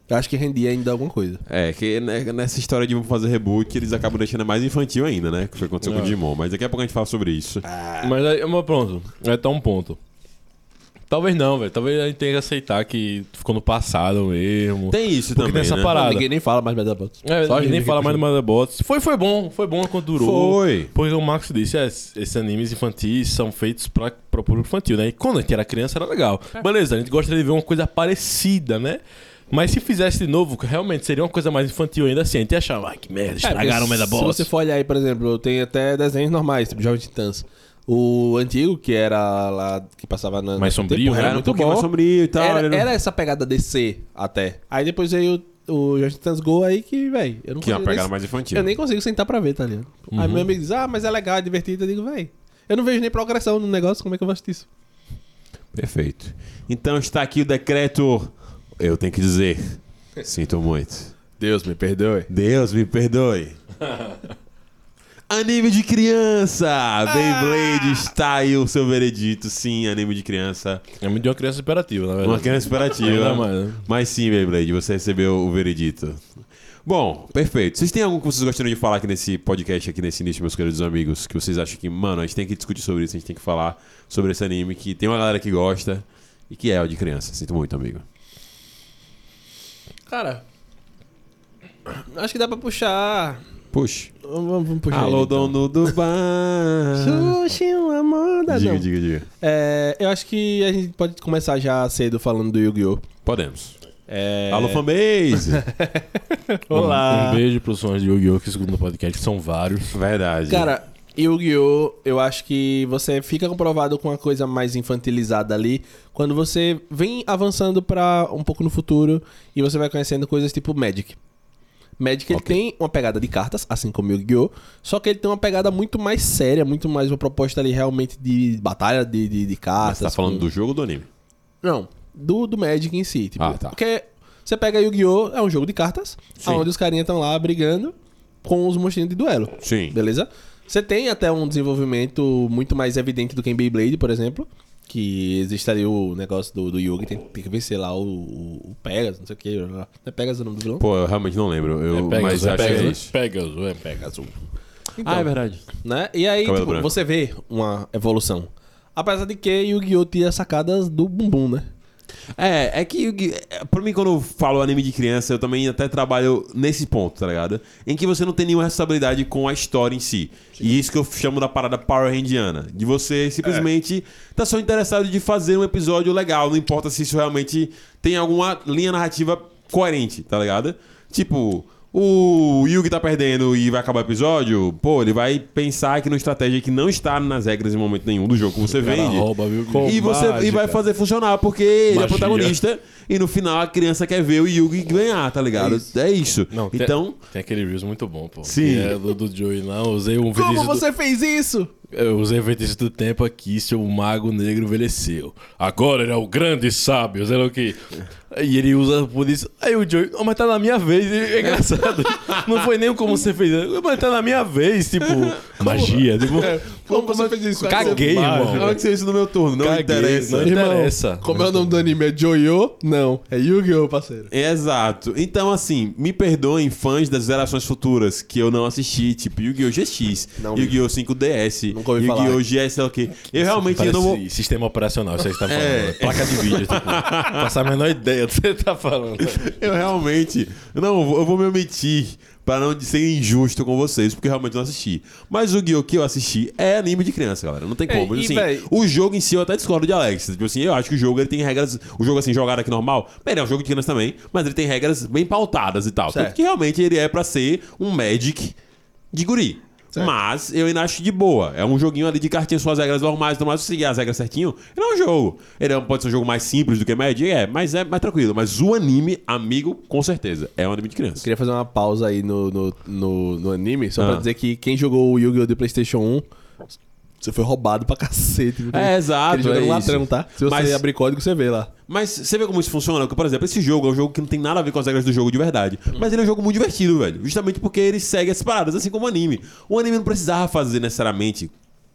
eu acho que rendia ainda alguma coisa. É, que nessa história de fazer reboot, eles acabam deixando mais infantil ainda, né? Que foi o que aconteceu com o É. Digimon. Mas daqui a pouco a gente fala sobre isso. Mas aí, mas pronto, é tá um ponto. Talvez não, velho. Talvez a gente tenha que aceitar que ficou no passado mesmo. Tem isso Porque também, tem essa né? parada. Ninguém nem fala mais Medabots. É, Só a ninguém nem fala mais do Motherbots. Foi, foi bom, foi bom quando durou. Foi. Porque o Marcos disse, é, esses animes infantis são feitos pra, pra público infantil, né? E quando a gente era criança era legal. Beleza, a gente gostaria de ver uma coisa parecida, né? Mas se fizesse de novo, realmente seria uma coisa mais infantil ainda assim. A gente ia achar, ai que merda, É, estragaram o porque Medabots. Se você for olhar aí, por exemplo, tem até desenhos normais, tipo Jovem Titãs. O antigo, que era lá, que passava na. Mais sombrio, tempo, né? era Era um muito pouquinho bom. mais sombrio e tal. Era, não- era essa pegada DC até. Aí depois veio o, Titãs Go aí que, velho, eu não Que é uma pegada nem- mais infantil. Eu nem consigo sentar pra ver, tá ligado? Aí meu amigo diz, ah, mas é legal, é divertido. Eu digo, velho, eu não vejo nem progressão no negócio, como é que eu vou assistir isso? Perfeito. Então está aqui o decreto. Eu tenho que dizer. Sinto muito. Deus me perdoe. Deus me perdoe. Anime de criança! Beyblade está aí o seu veredito. Sim, anime de criança. É muito de uma criança imperativa, na verdade. Uma criança mais, né? Mas sim, Beyblade, você recebeu o veredito. Bom, perfeito. Vocês têm algo que vocês gostariam de falar aqui nesse podcast, aqui nesse início, meus queridos amigos, que vocês acham que, mano, a gente tem que discutir sobre isso, a gente tem que falar sobre esse anime, que tem uma galera que gosta e que é o de criança. Sinto muito, amigo. Cara, acho que dá pra puxar. Puxa. Vamos, vamos puxar. Alô, ele, então. dono do bar. Sushi, uma moda, Diga, não. diga, diga. É, eu acho que a gente pode começar já cedo falando do Yu-Gi-Oh! Podemos. É... Alô, fanbase. Olá. Um beijo pros fãs de Yu-Gi-Oh! que escutam no podcast, que são vários. Verdade. Cara, Yu-Gi-Oh! eu acho que você fica comprovado com uma coisa mais infantilizada ali quando você vem avançando pra um pouco no futuro e você vai conhecendo coisas tipo Magic. Magic ele tem uma pegada de cartas, assim como Yu-Gi-Oh! Só que ele tem uma pegada muito mais séria, muito mais uma proposta ali realmente de batalha de, de, de cartas. Você tá falando com- do jogo ou do anime? Não, do, do Magic em si. Tipo, Ah, tá. Porque você pega Yu-Gi-Oh! é um jogo de cartas, Sim. onde os carinhas estão lá brigando com os monstrinhos de duelo. Sim. Beleza? Você tem até um desenvolvimento muito mais evidente do que em Beyblade, por exemplo. Que existe ali o negócio do, do Yugi, tem, tem que vencer lá o, o, o Pegasus, não sei o que. Não é Pegasus o nome do vilão? Pô, eu realmente não lembro. Eu, É mas Pegasus, é acho que é Pegasus, isso. Pegasus, é Pegasus. ah, é verdade. né? E aí, tipo, você vê uma evolução. Apesar de que Yu-Gi-Oh! tinha sacadas do bumbum, né? É, é que é, pra mim, quando eu falo anime de criança, eu também até trabalho nesse ponto, tá ligado? Em que você não tem nenhuma responsabilidade com a história em si. E isso que eu chamo da parada Power Randiana. De você simplesmente tá só interessado de fazer um episódio legal, não importa se isso realmente tem alguma linha narrativa coerente, tá ligado? Tipo. O Yugi tá perdendo e vai acabar o episódio, pô, ele vai pensar aqui numa estratégia que não está nas regras em momento nenhum do jogo que você vende. rouba, viu? E você e vai fazer funcionar, porque ele é protagonista e no final a criança quer ver o Yugi ganhar, tá ligado? É isso. Não, tem- então, Tem aquele Reels muito bom, pô. Sim. Que é do, do Joey lá. eu Usei um Como vídeo. do- você fez isso? Eu usei o feitiço do tempo aqui, seu mago negro envelheceu. Agora ele é o grande sábio, sei lá o que. E ele usa por isso. Aí o Joey, oh, mas tá na minha vez. É engraçado. Não foi nem como você fez. Mas tá na minha vez, tipo, magia. Tipo, Como você fez isso? Caguei, irmão. na hora que você isso no meu turno, não Caguei, interessa. não interessa. Como é o nome do anime? É Joyo? Não, é Yu-Gi-Oh, parceiro. Exato. Então, assim, me perdoem fãs das gerações futuras que eu não assisti, tipo Yu-Gi-Oh! GX. Yu-Gi-Oh! 5DS, Nunca ouvi Yu-Gi-Oh! GS, o quê. Eu realmente Parece não vou... sistema operacional, isso aí que você tá falando. É. Placa de vídeo, tipo. Passar a menor ideia que você tá falando. Eu realmente. Não, eu vou- me omitir pra não ser injusto com vocês, porque eu realmente não assisti. Mas o Yu-Gi-Oh! que eu assisti é anime de criança, galera. Não tem É, como. e, assim, véi- o jogo em si eu até discordo de Alex. Tipo assim, eu acho que o jogo ele tem regras. O jogo assim, jogado aqui normal, bem, ele é um jogo de criança também, mas ele tem regras bem pautadas e tal. Certo. Tanto que realmente ele é pra ser um Magic de guri. Mas eu ainda acho de boa. É um joguinho ali de cartinha, suas regras normais, então, mas se seguir as regras certinho, ele é um jogo. Ele é pode ser um jogo mais simples do que Magic, é, mas é mais tranquilo. Mas o anime, amigo, com certeza, é um anime de criança. Queria fazer uma pausa aí no, no, no, no anime, só Ah. pra dizer que quem jogou o Yu-Gi-Oh! do PlayStation 1, você foi roubado pra cacete. viu? É, exato, jogo é um ladrão, tá? Se você Mas- abrir código, você vê lá. Mas você vê como isso funciona? Porque, por exemplo, esse jogo é um jogo que não tem nada a ver com as regras do jogo de verdade. Mas ele é um jogo muito divertido, velho. Justamente porque ele segue as paradas, assim como o anime. O anime não precisava fazer necessariamente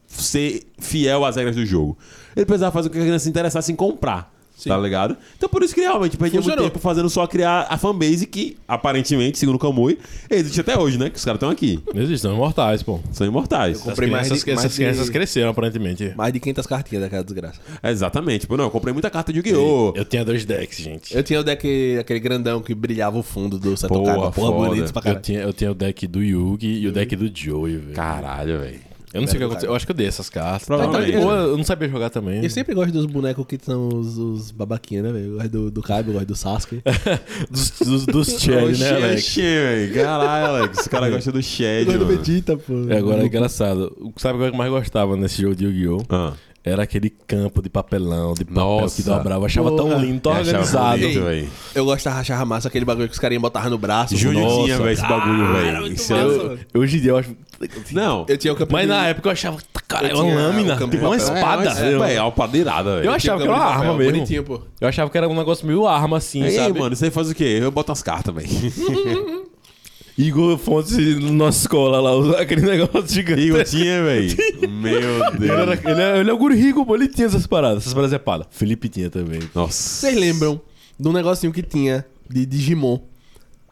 ser fiel às regras do jogo. Ele precisava fazer com que a criança se interessasse em comprar. Tá ligado? Então por isso que realmente perdia muito tempo fazendo só criar a fanbase que, aparentemente, segundo o Kamui, existe até hoje, né? Que os caras estão aqui. Eles são imortais, pô. São imortais. Essas comprei mais crianças, de- mais essas de- crianças cresceram, aparentemente. Mais de 500 cartinhas daquela desgraça. Exatamente. Pô, não, eu comprei muita carta de Yu-Gi-Oh! Eu tinha dois decks, gente. Eu tinha o deck, aquele grandão que brilhava o fundo do Seto Porra. Porra, bonito pra Eu caralho. tinha, eu tinha o deck do Yugi e o deck do Joey, velho. Caralho, velho. Eu não sei o que aconteceu. Eu acho que eu dei essas cartas. Provavelmente. Ou eu não sabia jogar também. Eu sempre gosto dos bonecos que são os, os babaquinhos, né, velho? Eu gosto do, do Kaiba, eu gosto do Sasuke. dos, dos, dos Cherry, né, Alex? Velho. Caralho, Alex. Esse cara gosta do Eu Shed, gosto do. Vegeta, pô. E agora é engraçado. O- Sabe o que eu mais gostava nesse jogo de Yu-Gi-Oh? Ah. Era aquele campo de papelão, de papel Nossa. que dobrava. Eu achava Porra. tão lindo, tão Eu organizado. bonito, velho. Eu gosto da rachar massa, aquele bagulho que os carinhas botavam no braço. Júnior Nossa. tinha, velho, esse bagulho, velho. é- velho. Hoje em dia eu acho. Não. Eu tinha Mas na época eu achava. Cara, é uma lâmina, tipo de uma espada. É, velho, é uma padeirada, velho. eu achava que era uma arma papel, mesmo. Bonitinho, pô. Eu achava que era um negócio meio arma assim, Ei, sabe? mano, você faz o quê? Eu boto umas cartas, velho. Igor Fontes na nossa escola lá, aquele negócio gigante. Igor tinha, velho. Meu Ele, era, Deus. ele, é, ele é o guri rico, pô, ele tinha essas paradas, essas paradas é pada. Felipe tinha também. Nossa. Vocês lembram de um negocinho que tinha de Digimon?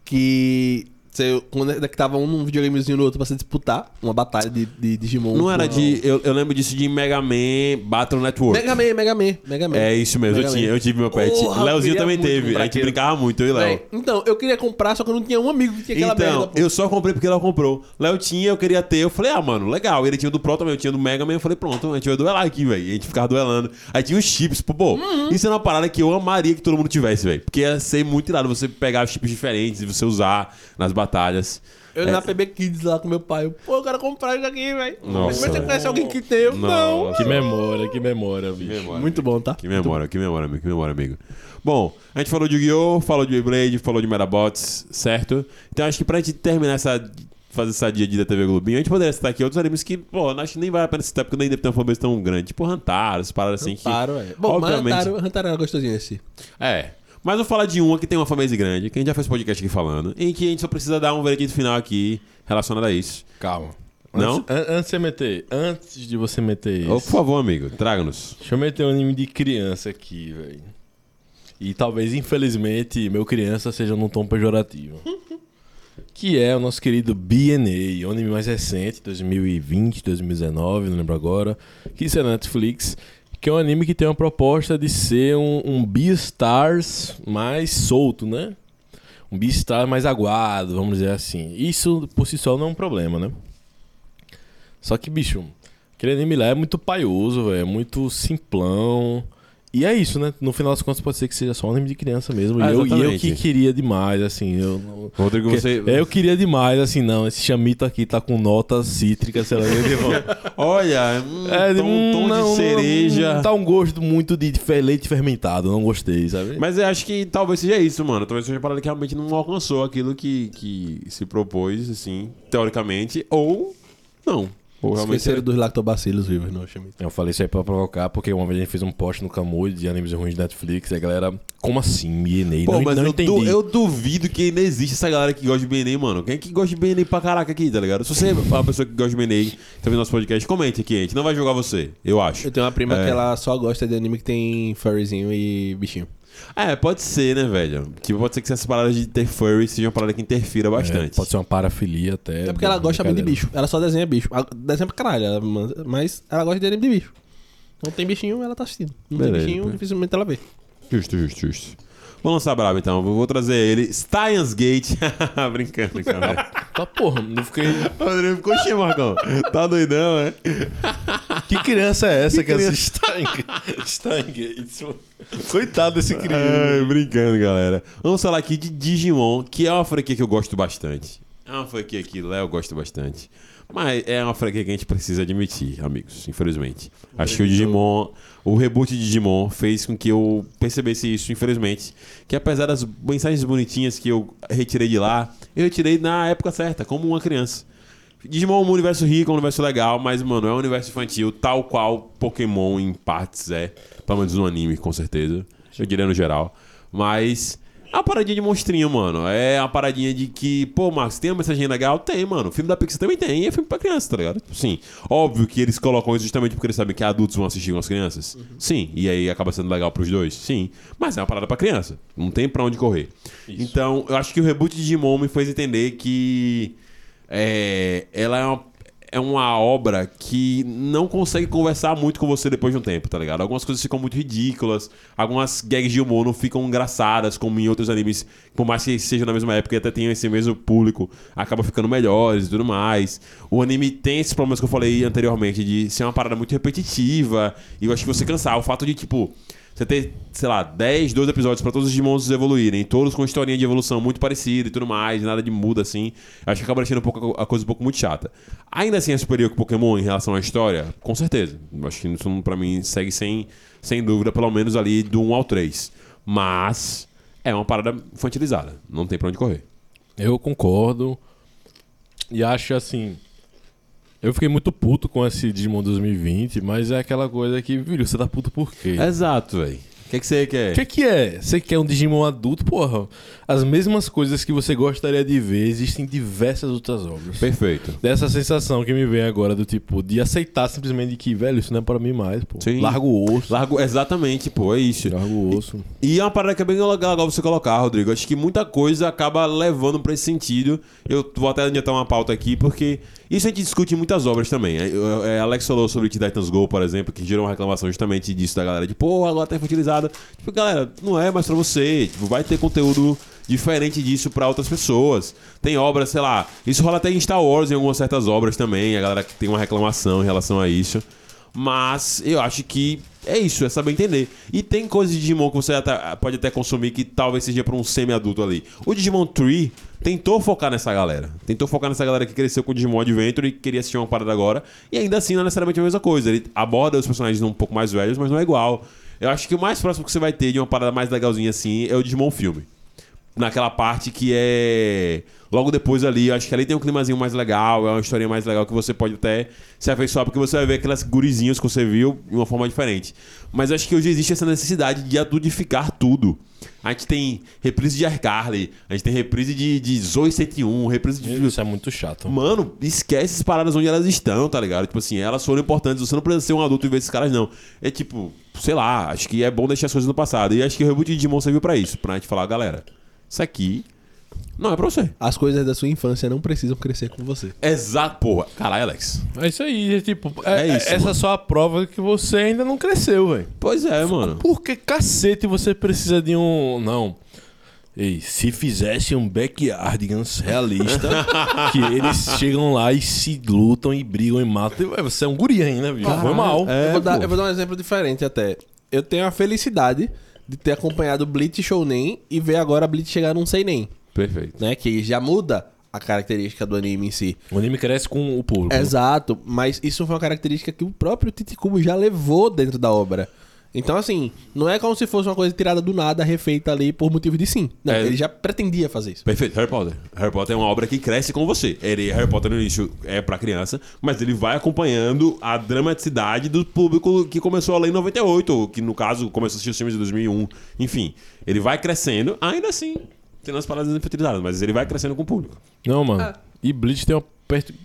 Que você conectava um num videogamezinho no outro pra você disputar uma batalha de, de Digimon. Não era de. Eu, eu lembro disso de Mega Man Battle Network. Mega Man, Mega Man, Mega Man. É isso mesmo, eu, Mega tinha, Man. eu tive meu pet. Eu Leozinho queria também teve. A gente brincava muito, eu e Léo. Então, eu queria comprar, só que eu não tinha um amigo que tinha aquela Então, merda. pô. eu só comprei porque ela comprou. Léo tinha, eu queria ter. Eu falei, ah, mano, legal. Ele tinha do Pro também, eu tinha do Mega Man. Eu falei, pronto, a gente vai duelar aqui, velho. A gente ficava duelando. Aí tinha os chips, pô, pô. Uhum. Isso é uma parada que eu amaria que todo mundo tivesse, velho. Porque ia ser muito irado você pegar os chips diferentes e você usar nas batalhas. Eu É. na PB Kids lá com meu pai. Eu, Pô, eu quero comprar isso aqui, velho. Mas você conhece alguém que tem? Eu, não. Que memória, que memória, bicho. memória. Muito bom, tá? Que memória, que memória, amigo, que memória, amigo. Bom, a gente falou de Yu-Gi-Oh!, falou de Beyblade, falou de Metabots, certo? Então acho que pra gente terminar essa fazer sadia de da TV Globinho, a gente poderia citar aqui outros animes que, pô, acho que nem vale a pena citar, porque nem deve ter uma fanbase tão grande. Tipo Hantaro, as paradas assim que. Hantaro, é. Bom, obviamente- mas Hantaro, Hantaro era gostosinho esse. É. Mas vou falar de uma que tem uma fanbase grande, que a gente já fez podcast aqui falando, em que a gente só precisa dar um veredito final aqui relacionado a isso. Calma. Não? Antes, an- antes de você meter, antes de você meter isso, Ô, por favor, amigo, traga-nos. deixa eu meter um anime de criança aqui, velho. E talvez, infelizmente, meu criança seja num tom pejorativo. que é o nosso querido BNA, o anime mais recente, 2020, 2019, não lembro agora, que isso é na Netflix, que é um anime que tem uma proposta de ser um, um Beastars mais solto, né? Um Beastar mais aguado, vamos dizer assim. Isso, por si só, não é um problema, né? Só que, bicho, aquele anime lá é muito paioso, velho. É muito simplão. E é isso, né? No final das contas, pode ser que seja só um anime de criança mesmo. Ah, e, eu, e eu que queria demais, assim. Eu, não- Rodrigo, que- você. Eu queria demais, assim, não. Esse chamito aqui tá com notas cítricas, sei lá. Olha, hum, é, tom, hum, tom não, de cereja. Não, tá um gosto muito de leite fermentado. Não gostei, sabe? Mas eu acho que talvez seja isso, mano. Talvez seja uma parada que realmente não alcançou aquilo que, que se propôs, assim, teoricamente, ou não. Ou realmente. Esqueceram dos lactobacilos vivos no Oshimi. Eu falei isso aí pra provocar, porque uma vez a gente fez um post no Camu de animes ruins de Netflix e a galera, como assim, Mienei? Pô, Não, mas não eu, entendi. du- eu duvido que ainda existe essa galera que gosta de BNA, mano. Quem é que gosta de BNA pra caraca aqui, tá ligado? Se você é uma pessoa que gosta de BNA, tá vendo nosso podcast, comente aqui, a gente não vai julgar você, eu acho. Eu tenho uma prima É. que ela só gosta de anime que tem furryzinho e bichinho. É, pode ser, né, velho? Tipo, pode ser que essas paradas de ter furry seja uma parada que interfira É, bastante. pode ser uma parafilia até. É porque ela gosta muito de bicho. Ela só desenha bicho. Ela desenha pra caralho, ela manda- mas ela gosta de anime de bicho. Não tem bichinho, ela tá assistindo. Não Beleza, tem bichinho, dificilmente ela vê. Justo, justo, justo. Vou lançar brabo então. Vou trazer ele. Steins Gate. Brincando, cara. Tá porra, não fiquei. Rodrigo ficou cheio, Marcão. Tá doidão, é? Que criança é essa que, Que assiste Stein- Steingate? Coitado desse criança. Ai, brincando, galera. Vamos falar aqui de Digimon, que é uma franquia que eu gosto bastante. É uma franquia que Léo gosta bastante. Mas é uma franquia que a gente precisa admitir, amigos, infelizmente. Acho que o Digimon, o reboot de Digimon fez com que eu percebesse isso, infelizmente. Que apesar das mensagens bonitinhas que eu retirei de lá, eu retirei na época certa, como uma criança. Digimon é um universo rico, é um universo legal, mas, mano, é um universo infantil, tal qual Pokémon em partes é. Pelo menos no anime, com certeza. Eu diria no geral. Mas. É uma paradinha de monstrinho, mano. É uma paradinha de que, pô, Marcos, tem uma mensagem legal? Tem, mano. O filme da Pixar também tem. E é filme pra criança, tá ligado? Sim. Óbvio que eles colocam isso justamente porque eles sabem que adultos vão assistir com as crianças. Sim. E aí acaba sendo legal pros dois. Sim. Mas é uma parada pra criança. Não tem pra onde correr. Então, eu acho que o reboot de Digimon me fez entender que. É, ela é uma, é uma obra que não consegue conversar muito com você depois de um tempo, tá ligado? Algumas coisas ficam muito ridículas, algumas gags de humor não ficam engraçadas, como em outros animes, por mais que seja na mesma época e até tenha esse mesmo público, acaba ficando melhores e tudo mais. O anime tem esses problemas que eu falei anteriormente, de ser uma parada muito repetitiva, e eu acho que você cansar. O fato de, tipo, você ter, sei lá, 10, 12 episódios pra todos os Digimons evoluírem, todos com historinha de evolução muito parecida e tudo mais, nada de muda assim. Acho que acaba deixando um pouco, a coisa um pouco muito chata. Ainda assim é superior que Pokémon em relação à história? Com certeza. Acho que isso pra mim segue sem, sem dúvida, pelo menos ali do 1 ao 3. Mas é uma parada infantilizada. Não tem pra onde correr. Eu concordo. E acho assim. Eu fiquei muito puto com esse Digimon 2020, mas é aquela coisa que, filho, você tá puto por quê? Exato, velho. O que, que você quer? O que, que é? Você quer um Digimon adulto? Porra, as mesmas coisas que você gostaria de ver existem em diversas outras obras. Perfeito. Dessa sensação que me vem agora do tipo, de aceitar simplesmente que, velho, isso não é para mim mais, pô. Sim. Larga o osso. Largo, exatamente, pô, é isso. Larga o osso. E é uma parada que é bem legal legal você colocar, Rodrigo. Acho que muita coisa acaba levando pra esse sentido. Eu vou até adiantar uma pauta aqui, porque isso a gente discute em muitas obras também. É, é, Alex falou sobre Titans Go, por exemplo, que gerou uma reclamação justamente disso da galera. De, pô, agora tá infantilizada. Tipo, galera, não é mais pra você. Tipo, vai ter conteúdo diferente disso pra outras pessoas. Tem obras, sei lá. Isso rola até em Star Wars, em algumas certas obras também. A galera que tem uma reclamação em relação a isso. Mas eu acho que é isso, é saber entender. E tem coisas de Digimon que você até- pode até consumir que talvez seja pra um semi-adulto ali. O Digimon Tree tentou focar nessa galera. Tentou focar nessa galera que cresceu com o Digimon Adventure e queria assistir uma parada agora. E ainda assim não é necessariamente a mesma coisa. Ele aborda os personagens um pouco mais velhos, mas não é igual. Eu acho que o mais próximo que você vai ter de uma parada mais legalzinha assim é o Digimon filme. naquela parte que é. Logo depois ali, eu acho que ali tem um climazinho mais legal, é uma historinha mais legal que você pode até se afeiçoar, porque você vai ver aquelas gurizinhas que você viu de uma forma diferente. Mas acho que hoje existe essa necessidade de adudificar tudo. A gente tem reprise de iCarly, a gente tem reprise de, de Zoe 101, reprise de. Isso é muito chato. Mano, esquece essas paradas onde elas estão, tá ligado? Tipo assim, elas foram importantes, você não precisa ser um adulto e ver esses caras, não. É tipo, sei lá, acho que é bom deixar as coisas no passado. E acho que o reboot de Digimon serviu pra isso, pra gente falar, galera, isso aqui não é pra você. As coisas da sua infância não precisam crescer com você. Exato, porra. Caralho, Alex. É isso aí, é tipo, é, É isso, essa mano. é só a prova que você ainda não cresceu, velho. Pois é, mano. Por que cacete você precisa de um. Não. Ei, se fizesse um backyardigans realista, que eles chegam lá e se lutam e brigam e matam. Você é um guri ainda, bicho. Foi mal. É, eu, vou dar, eu vou dar um exemplo diferente até. Eu tenho a felicidade de ter acompanhado Blitz Shounen e ver agora Blitz chegar num Seinen, Perfeito. né? Que já muda a característica do anime em si. O anime cresce com o público. Exato, mas isso foi uma característica que o próprio Titicubo já levou dentro da obra. Então, assim, não é como se fosse uma coisa tirada do nada, refeita ali por motivo de sim. Não, É. ele já pretendia fazer isso. Perfeito, Harry Potter. Harry Potter é uma obra que cresce com você. Ele, Harry Potter no início é pra criança, mas ele vai acompanhando a dramaticidade do público que começou a ler em 98, ou que no caso começou a assistir os filmes de 2001. Enfim, ele vai crescendo, ainda assim, tendo as paradas infantilizadas, mas ele vai crescendo com o público. Não, mano. E Bleach tem uma,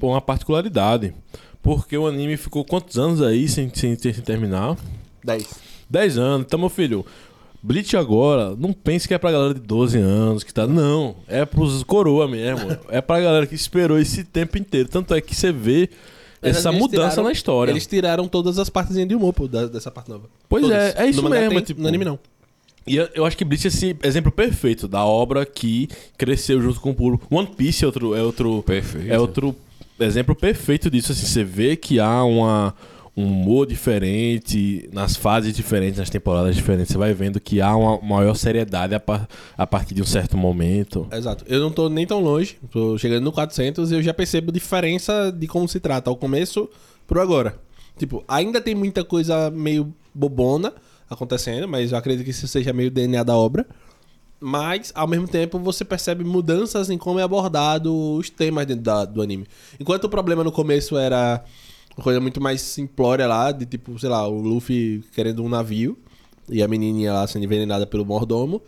uma particularidade. Porque o anime ficou quantos anos aí sem, sem, sem terminar? 10. 10 anos. Então, meu filho, Bleach agora, não pense que é pra galera de 12 anos que tá. Não. É pros coroa mesmo. é pra galera que esperou esse tempo inteiro. Tanto é que você vê essa mudança tiraram- na história. Eles tiraram todas as partezinhas de humor pô, da- dessa parte nova. Pois Todas. é, é isso mesmo, tem, é tipo- No anime não. E eu, acho que Bleach é esse exemplo perfeito da obra que cresceu junto com o público. One Piece é outro. É outro Perfeito. É outro exemplo perfeito disso. Assim, você vê que há uma, um humor diferente, nas fases diferentes, nas temporadas diferentes. Você vai vendo que há uma maior seriedade a, par- a partir de um certo momento. Exato. Eu não tô nem tão longe, tô chegando no 400 e eu já percebo diferença de como se trata ao começo pro agora. Tipo, ainda tem muita coisa meio bobona acontecendo, mas eu acredito que isso seja meio DNA da obra. Mas, ao mesmo tempo, você percebe mudanças em como é abordado os temas dentro da- do anime. Enquanto o problema no começo era uma coisa muito mais simplória lá, de tipo, sei lá, o Luffy querendo um navio e a menininha lá sendo envenenada pelo mordomo.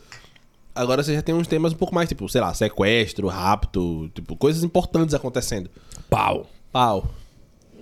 Agora você já tem uns temas um pouco mais, tipo, sei lá, sequestro, rapto, tipo, coisas importantes acontecendo. Pau! Pau.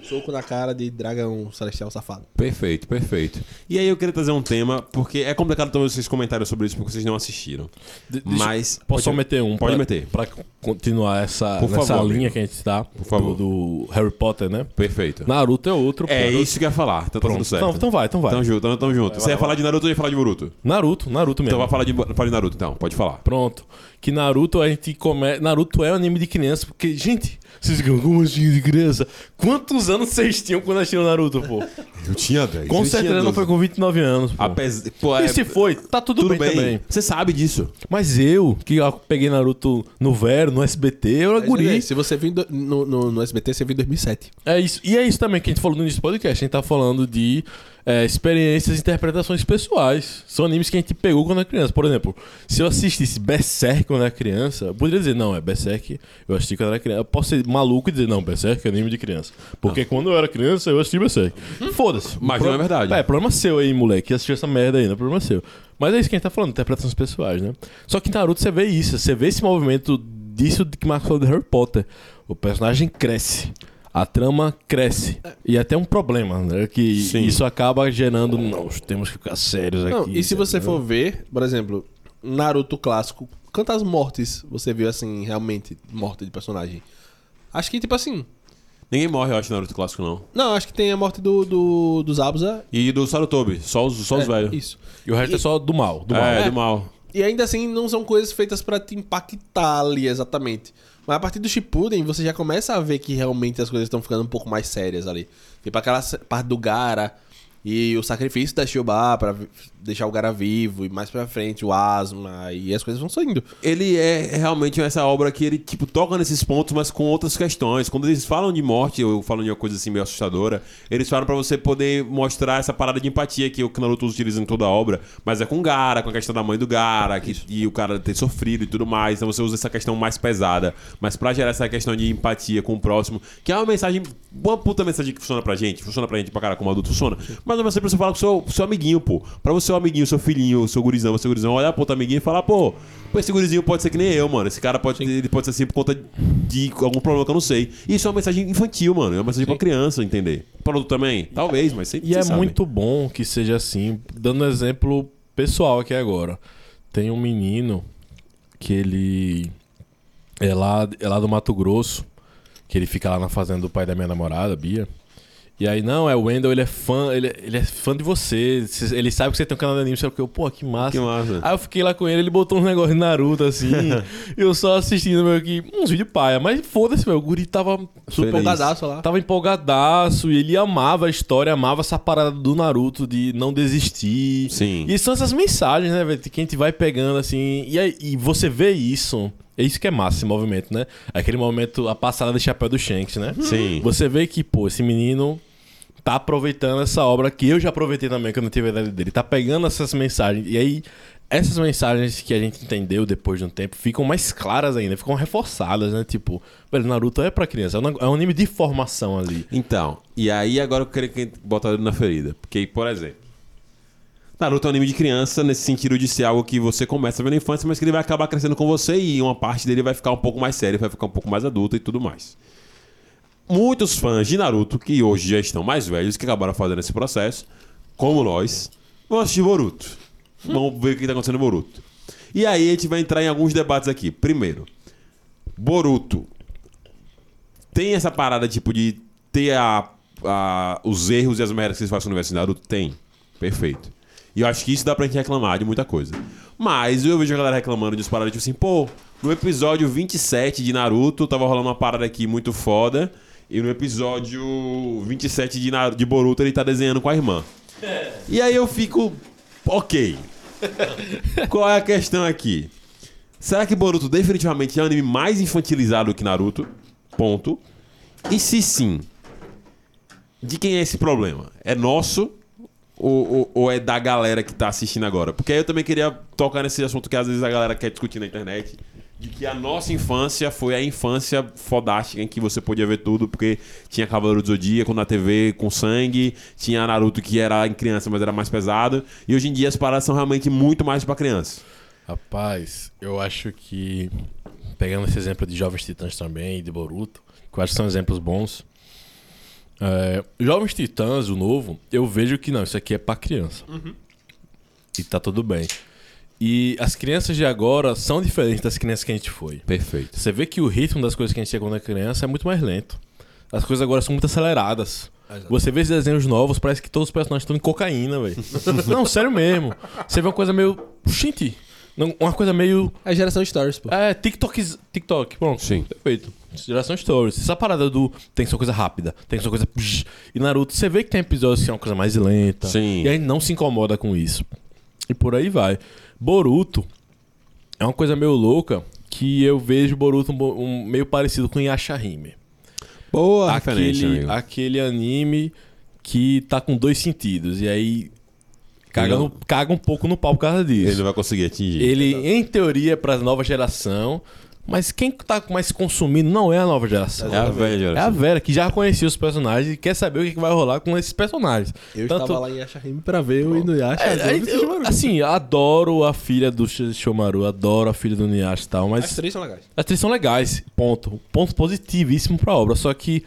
Soco na cara de dragão celestial safado. Perfeito, perfeito. E aí eu queria trazer um tema, porque é complicado também vocês comentarem sobre isso porque vocês não assistiram. De- deixa- Mas. Posso só meter um? Pode pra- meter. Pra continuar essa, Por nessa favor, linha amigo. que a gente tá. Por favor. Do, do Harry Potter, né? Perfeito. Naruto é outro. É pô. isso que eu ia falar, tá tudo Pronto. certo. Então, então vai, então vai. Tamo junto, tamo, tamo junto. Você ia falar de Naruto ou ia falar de Boruto? Naruto, Naruto mesmo. Então vai falar de, fala de Naruto, então, pode falar. Pronto. Que Naruto a gente começa. Naruto é um anime de criança, porque, gente, vocês ficam como assim de criança? Quantos anos vocês tinham quando assistiram Naruto, pô? Eu tinha 10. Com certeza não foi com 29 anos, pô. Apesar, pô, E é- se foi, tá tudo, tudo bem, bem. também. Você sabe disso. Mas eu, que eu peguei Naruto no Vero, no SBT, eu era Mas, guri. Se você vir do- no, no, no SBT, você viu em 2007. É isso. E é isso também que a gente falou no início do podcast. A gente tá falando de é, experiências e interpretações pessoais. São animes que a gente pegou quando era criança. Por exemplo, se eu assistisse Berserk quando era criança, eu poderia dizer, não, é Berserk, eu assisti quando era criança. Eu posso ser maluco e dizer, não, Berserk é anime de criança. Porque quando eu era criança, eu assisti Berserk. Foda-se. Mas Pro- não é verdade. É, problema seu aí, moleque, que assistiu essa merda aí, não é problema seu. Mas é isso que a gente tá falando, interpretações pessoais, né? Só que em Naruto você vê isso, você vê esse movimento disso que o Marcos falou de Harry Potter. O personagem cresce. A trama cresce. E até um problema, né? Que Sim. isso acaba gerando. Não, temos que ficar sérios aqui. Não, e se você for ver, por exemplo, Naruto clássico, quantas mortes você viu assim, realmente, morte de personagem? Acho que, tipo assim. Ninguém morre, eu acho, no Naruto clássico, não. Não, acho que tem a morte do, do, do Zabuza. E do Sarutobi, só os, só os É, velhos. Isso. E o resto é só do mal. Do mal. É, É. do mal. E ainda assim, não são coisas feitas pra te impactar ali exatamente. Mas a partir do Shippuden, você já começa a ver que realmente as coisas estão ficando um pouco mais sérias ali. Tipo aquela parte do Gara e o sacrifício da Shiobá pra vi- deixar o Gara vivo, e mais pra frente o Asma, e as coisas vão saindo. Ele é realmente essa obra que ele, tipo, toca nesses pontos, mas com outras questões. Quando eles falam de morte, ou falam de uma coisa assim meio assustadora, eles falam pra você poder mostrar essa parada de empatia que o Naruto utiliza em toda a obra, mas é com o Gara, com a questão da mãe do Gara, que, e o cara ter sofrido e tudo mais. Então você usa essa questão mais pesada, mas pra gerar essa questão de empatia com o próximo, que é uma mensagem, uma puta mensagem que funciona pra gente, funciona pra gente pra cara como adulto, funciona. Mas não é você pra você falar com o seu, seu amiguinho, pô. Pra você, seu amiguinho, seu filhinho, seu gurizão, seu gurizão, olhar pro outro amiguinho e falar, pô, pô, esse gurizinho pode ser que nem eu, mano. Esse cara pode, ele pode ser assim por conta de algum problema que eu não sei. Isso é uma mensagem infantil, mano. É uma mensagem pra criança entender. Pra adulto também? Talvez, mas sempre E é sabem. muito bom que seja assim. Dando um exemplo pessoal aqui agora. Tem um menino que ele é lá, é lá do Mato Grosso, que ele fica lá na fazenda do pai da minha namorada, Bia. E aí, não, é o Wendel, ele é fã, ele, ele é fã de você. cê- Ele sabe que você tem um canal de anime, o que. Eu, Pô, que massa. Que massa. Aí eu fiquei lá com ele, ele botou uns negócios de Naruto, assim. e eu só assistindo, meio que, uns vídeos paia. Mas foda-se, meu. O guri tava super. Empolgadaço lá. Tava empolgadaço e ele amava a história, amava essa parada do Naruto de não desistir. Sim. E são essas mensagens, né, velho? Que a gente vai pegando assim. E, aí, e você vê isso. É isso que é massa esse movimento, né? Aquele momento, a passada de chapéu do Shanks, né? Sim. Você vê que, pô, esse menino tá aproveitando essa obra que eu já aproveitei também quando eu tive a idade dele. Tá pegando essas mensagens. E aí, essas mensagens que a gente entendeu depois de um tempo ficam mais claras ainda, ficam reforçadas, né? Tipo, velho, Naruto é pra criança. É um, é anime de formação ali. Então, e aí agora eu queria que a gente bota o dedo na ferida. Porque, por exemplo, Naruto é um anime de criança nesse sentido de ser algo que você começa a ver na infância, mas que ele vai acabar crescendo com você e uma parte dele vai ficar um pouco mais séria, vai ficar um pouco mais adulta e tudo mais. Muitos fãs de Naruto, que hoje já estão mais velhos, que acabaram fazendo esse processo, como nós, vão assistir Boruto. Vamos ver o que está acontecendo no Boruto. E aí a gente vai entrar em alguns debates aqui. Primeiro, Boruto tem essa parada, tipo, de ter a, a- os erros e as merdas que eles fazem no universo de Naruto? Tem. Perfeito. E eu acho que isso dá pra gente reclamar de muita coisa. Mas eu vejo a galera reclamando de paradas, tipo assim, pô, no episódio 27 de Naruto tava rolando uma parada aqui muito foda. E no episódio 27 de, de Boruto ele tá desenhando com a irmã. E aí eu fico, ok. Qual é a questão aqui? Será que Boruto definitivamente é um anime mais infantilizado que Naruto? Ponto. E se sim, de quem é esse problema? É nosso ou, ou- ou é da galera que tá assistindo agora? Porque aí eu também queria tocar nesse assunto que às vezes a galera quer discutir na internet. De que a nossa infância foi a infância fodástica em que você podia ver tudo, porque tinha Cavaleiro do Zodíaco na TV com sangue, tinha Naruto que era em criança, mas era mais pesado. E hoje em dia as paradas são realmente muito mais pra criança. Rapaz, eu acho que. Pegando esse exemplo de Jovens Titãs também de Boruto, que eu acho que são exemplos bons. É, Jovens Titãs, o novo, eu vejo que não, isso aqui é pra criança. E tá tudo bem. E as crianças de agora são diferentes das crianças que a gente foi. Perfeito. Você vê que o ritmo das coisas que a gente tinha quando era criança é muito mais lento. As coisas agora são muito aceleradas. Você vê esses desenhos novos, parece que todos os personagens estão em cocaína, velho. Não, sério mesmo. Você vê uma coisa meio. Gente, não- uma coisa meio. É a geração Stories, pô. É, TikTok. TikTok, pronto. Sim. Perfeito. Geração Stories. Essa parada do. Tem que ser uma coisa rápida, tem que ser uma coisa. E Naruto, você vê que tem episódios que é uma coisa mais lenta. Sim. E aí não se incomoda com isso. E por aí vai. Boruto é uma coisa meio louca que eu vejo Boruto um, um- meio parecido com Yashahime. Boa Aquele, aquele anime que tá com dois sentidos. E aí. Caga, no- caga um pouco no pau por causa disso. Ele não vai conseguir atingir. Ele, em teoria, é pra nova geração. Mas quem tá mais consumindo não é a nova geração. É a velha É a geração. Vera, que já conhecia os personagens e quer saber o que vai rolar com esses personagens. Eu Tanto- estava lá em Yashahime pra ver o Inuyasha. É, do eu, assim, adoro a filha do Sh- Shomaru, adoro a filha do Niash e tal, mas As três são legais. as três são legais, ponto. Ponto positivíssimo pra obra. Só que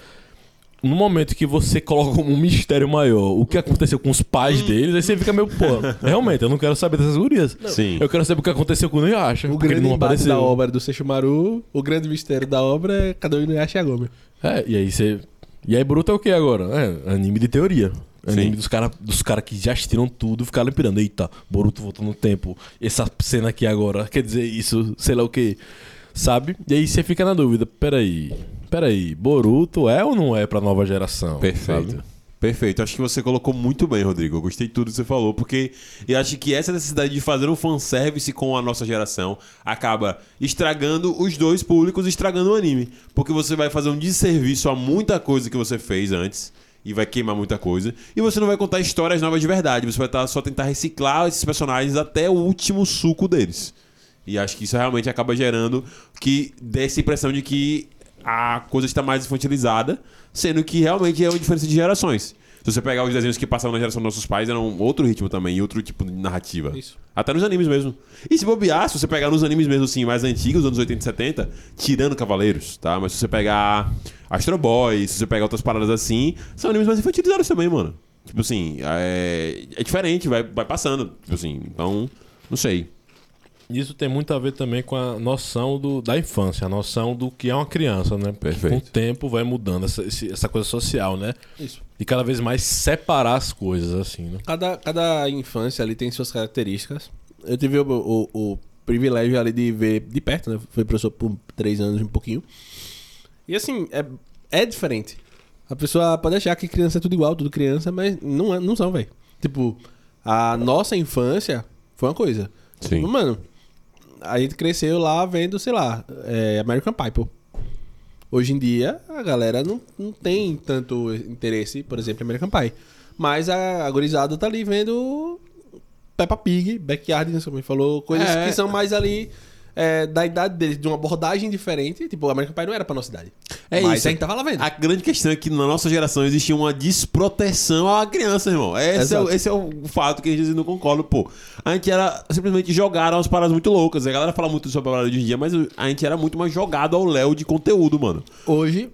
no momento que você coloca como um mistério maior o que aconteceu com os pais deles, aí você fica meio, pô, realmente, eu não quero saber dessas gurias. Sim. Eu quero saber o que aconteceu com o Niash. O grande não embate apareceu. da obra do Sesshomaru, o grande mistério da obra é cada um Inuyasha e a Gomer. É, e aí você. E aí, Boruto é o que agora? É, anime de teoria. Anime Sim. dos caras dos cara que já assistiram tudo ficaram pirando. Eita, Boruto voltou no tempo. Essa cena aqui agora quer dizer isso, sei lá o que. Sabe? E aí você fica na dúvida: peraí, peraí, Boruto é ou não é pra nova geração? Perfeito. sabe? Perfeito. Acho que você colocou muito bem, Rodrigo. Eu gostei de tudo que você falou, porque eu acho que essa necessidade de fazer um fanservice com a nossa geração acaba estragando os dois públicos, estragando o anime. Porque você vai fazer um desserviço a muita coisa que você fez antes. E vai queimar muita coisa. E você não vai contar histórias novas de verdade. Você vai tá- só tentar reciclar esses personagens até o último suco deles. E acho que isso realmente acaba gerando que dê essa impressão de que a coisa está mais infantilizada, sendo que realmente é uma diferença de gerações. Se você pegar os desenhos que passavam na geração dos nossos pais, era um outro ritmo também, outro tipo de narrativa. Isso. Até nos animes mesmo. E se bobear, se você pegar nos animes mesmo assim, mais antigos, anos 80 e 70, tirando Cavaleiros, tá? Mas se você pegar Astro Boy, se você pegar outras paradas assim, são animes mais infantilizados também, mano. Tipo assim, é, é diferente, vai, vai passando. Tipo assim, então, não sei. Isso tem muito a ver também com a noção do, da infância, a noção do que é uma criança, né? Perfeito. Com o tempo vai mudando essa, essa coisa social, né? Isso. E cada vez mais separar as coisas, assim, né? Cada, cada infância ali tem suas características. Eu tive o, o- o privilégio ali de ver de perto, né? Fui professor por três anos e um pouquinho. E assim, é, é diferente. A pessoa pode achar que criança é tudo igual, tudo criança, mas não, é, não são, velho. Tipo, a nossa infância foi uma coisa. Sim. Mano, a gente cresceu lá vendo, sei lá, é, American Pie, pô. Hoje em dia, a galera não, não tem tanto interesse, por exemplo, em American Pie. Mas a, a gurizada tá ali vendo Peppa Pig, Backyard, né, como ele falou, coisas É. que são mais ali é, da idade deles, de uma abordagem diferente. Tipo, American Pie não era pra nossa idade. É mas isso. a gente tava lá vendo. A grande questão é que na nossa geração existia uma desproteção à criança, irmão. Esse, é o, esse é o fato que a gente não concorda, pô. A gente era simplesmente jogar umas paradas muito loucas. A galera fala muito sobre a parada de hoje em dia, mas a gente era muito mais jogado ao léu de conteúdo, mano. Hoje,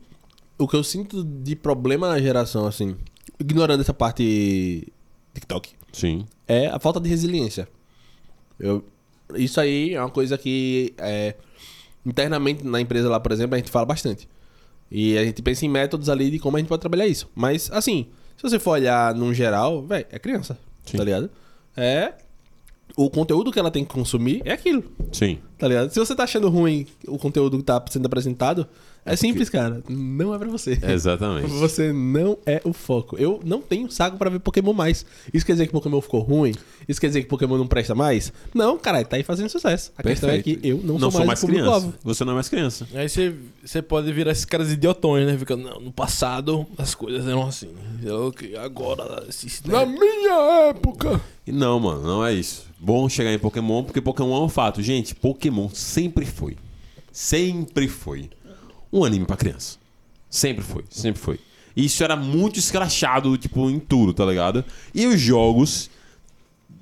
o que eu sinto de problema na geração, assim, ignorando essa parte TikTok, Sim. é a falta de resiliência. Eu, isso aí é uma coisa que é, internamente na empresa lá, por exemplo, a gente fala bastante. E a gente pensa em métodos ali de como a gente pode trabalhar isso. Mas, assim, se você for olhar num geral, velho, é criança. Sim. Tá ligado? É. O conteúdo que ela tem que consumir é aquilo. Sim. Tá ligado? Se você tá achando ruim o conteúdo que tá sendo apresentado, é simples, cara. Não é pra você. Exatamente. Você não é o foco. Eu não tenho saco pra ver Pokémon mais. Isso quer dizer que Pokémon ficou ruim? Isso quer dizer que Pokémon não presta mais? Não, caralho, tá aí fazendo sucesso. A questão é que eu não, sou mais, o criança. Você não é mais criança. Aí você, você pode virar esses caras idiotões, né? Fica, não, no passado as coisas eram assim. Eu, que agora, Na minha época. E não, mano, não é isso. Bom chegar em Pokémon, porque Pokémon é um fato. Gente, Pokémon sempre foi. Sempre foi. Um anime pra criança. Sempre foi, sempre foi. Isso era muito escrachado, tipo, em tudo, tá ligado? E os jogos.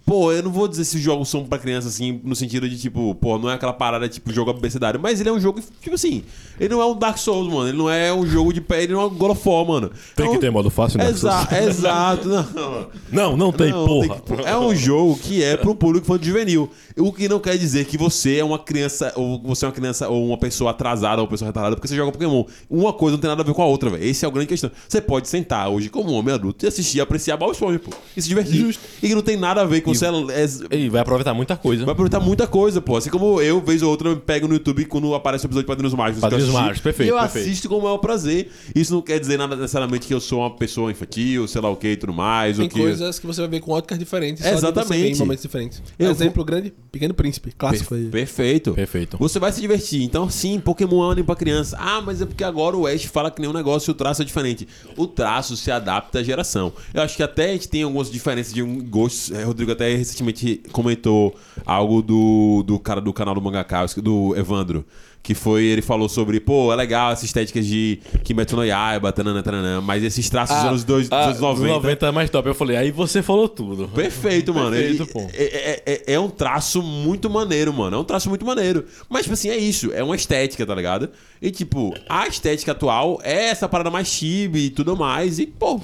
Pô, eu não vou dizer se os jogos são pra criança, assim, no sentido de, tipo, pô, não é aquela parada, tipo, jogo abecedário, mas ele é um jogo, tipo assim, ele não é um Dark Souls, mano, ele não é um jogo de pé, ele não é um God of War, mano. Tem É que um- ter modo fácil, né? Exa exato, não. Não, não tem, Não, porra. tem que- é um jogo que é um público infantil juvenil. O que não quer dizer que você é uma criança, ou você é uma criança, ou uma pessoa atrasada, ou uma pessoa retardada, porque você joga Pokémon. Uma coisa não tem nada a ver com a outra, velho. Esse é o grande questão. Você pode sentar hoje como um homem adulto e assistir e apreciar Bob Esponja, pô. E se divertir. E que não tem nada a ver com você. É, E vai aproveitar muita coisa. Vai aproveitar muita coisa, pô. Assim como eu, vez ou outra, eu pego no YouTube quando aparece o episódio de Padrinhos Mágicos. Padrinhos Mágicos, perfeito, E eu perfeito. assisto com o maior prazer. Isso não quer dizer nada necessariamente que eu sou uma pessoa infantil, sei lá o que e tudo mais. Tem ou que... coisas que você vai ver com óticas diferentes. só de você Exatamente. Em momentos diferentes. Eu Exemplo grande, Pequeno Príncipe. Clássico aí. Perfeito. Perfeito. Você vai se divertir. Então, sim, Pokémon é um anime pra criança. Ah, mas é porque agora o Ash fala que nem um negócio e o traço é diferente. O traço se adapta à geração. Eu acho que até a gente tem algumas diferenças de um gostos. É, Rodrigo até recentemente comentou algo do, do cara do canal do Mangaka, do Evandro. Que foi, ele falou sobre, pô, é legal essa estética de Kimetsu no Yaiba, tanana, tanana, mas esses traços dos anos, dois, ah, anos 90. 90 é mais top. Eu falei, aí você falou tudo. Perfeito, mano. Perfeito, Ele- pô. É, é- é- é um traço muito maneiro, mano. É um traço muito maneiro. Mas, tipo assim, é isso. É uma estética, tá ligado? E, tipo, a estética atual é essa parada mais chibi e tudo mais. E, pô,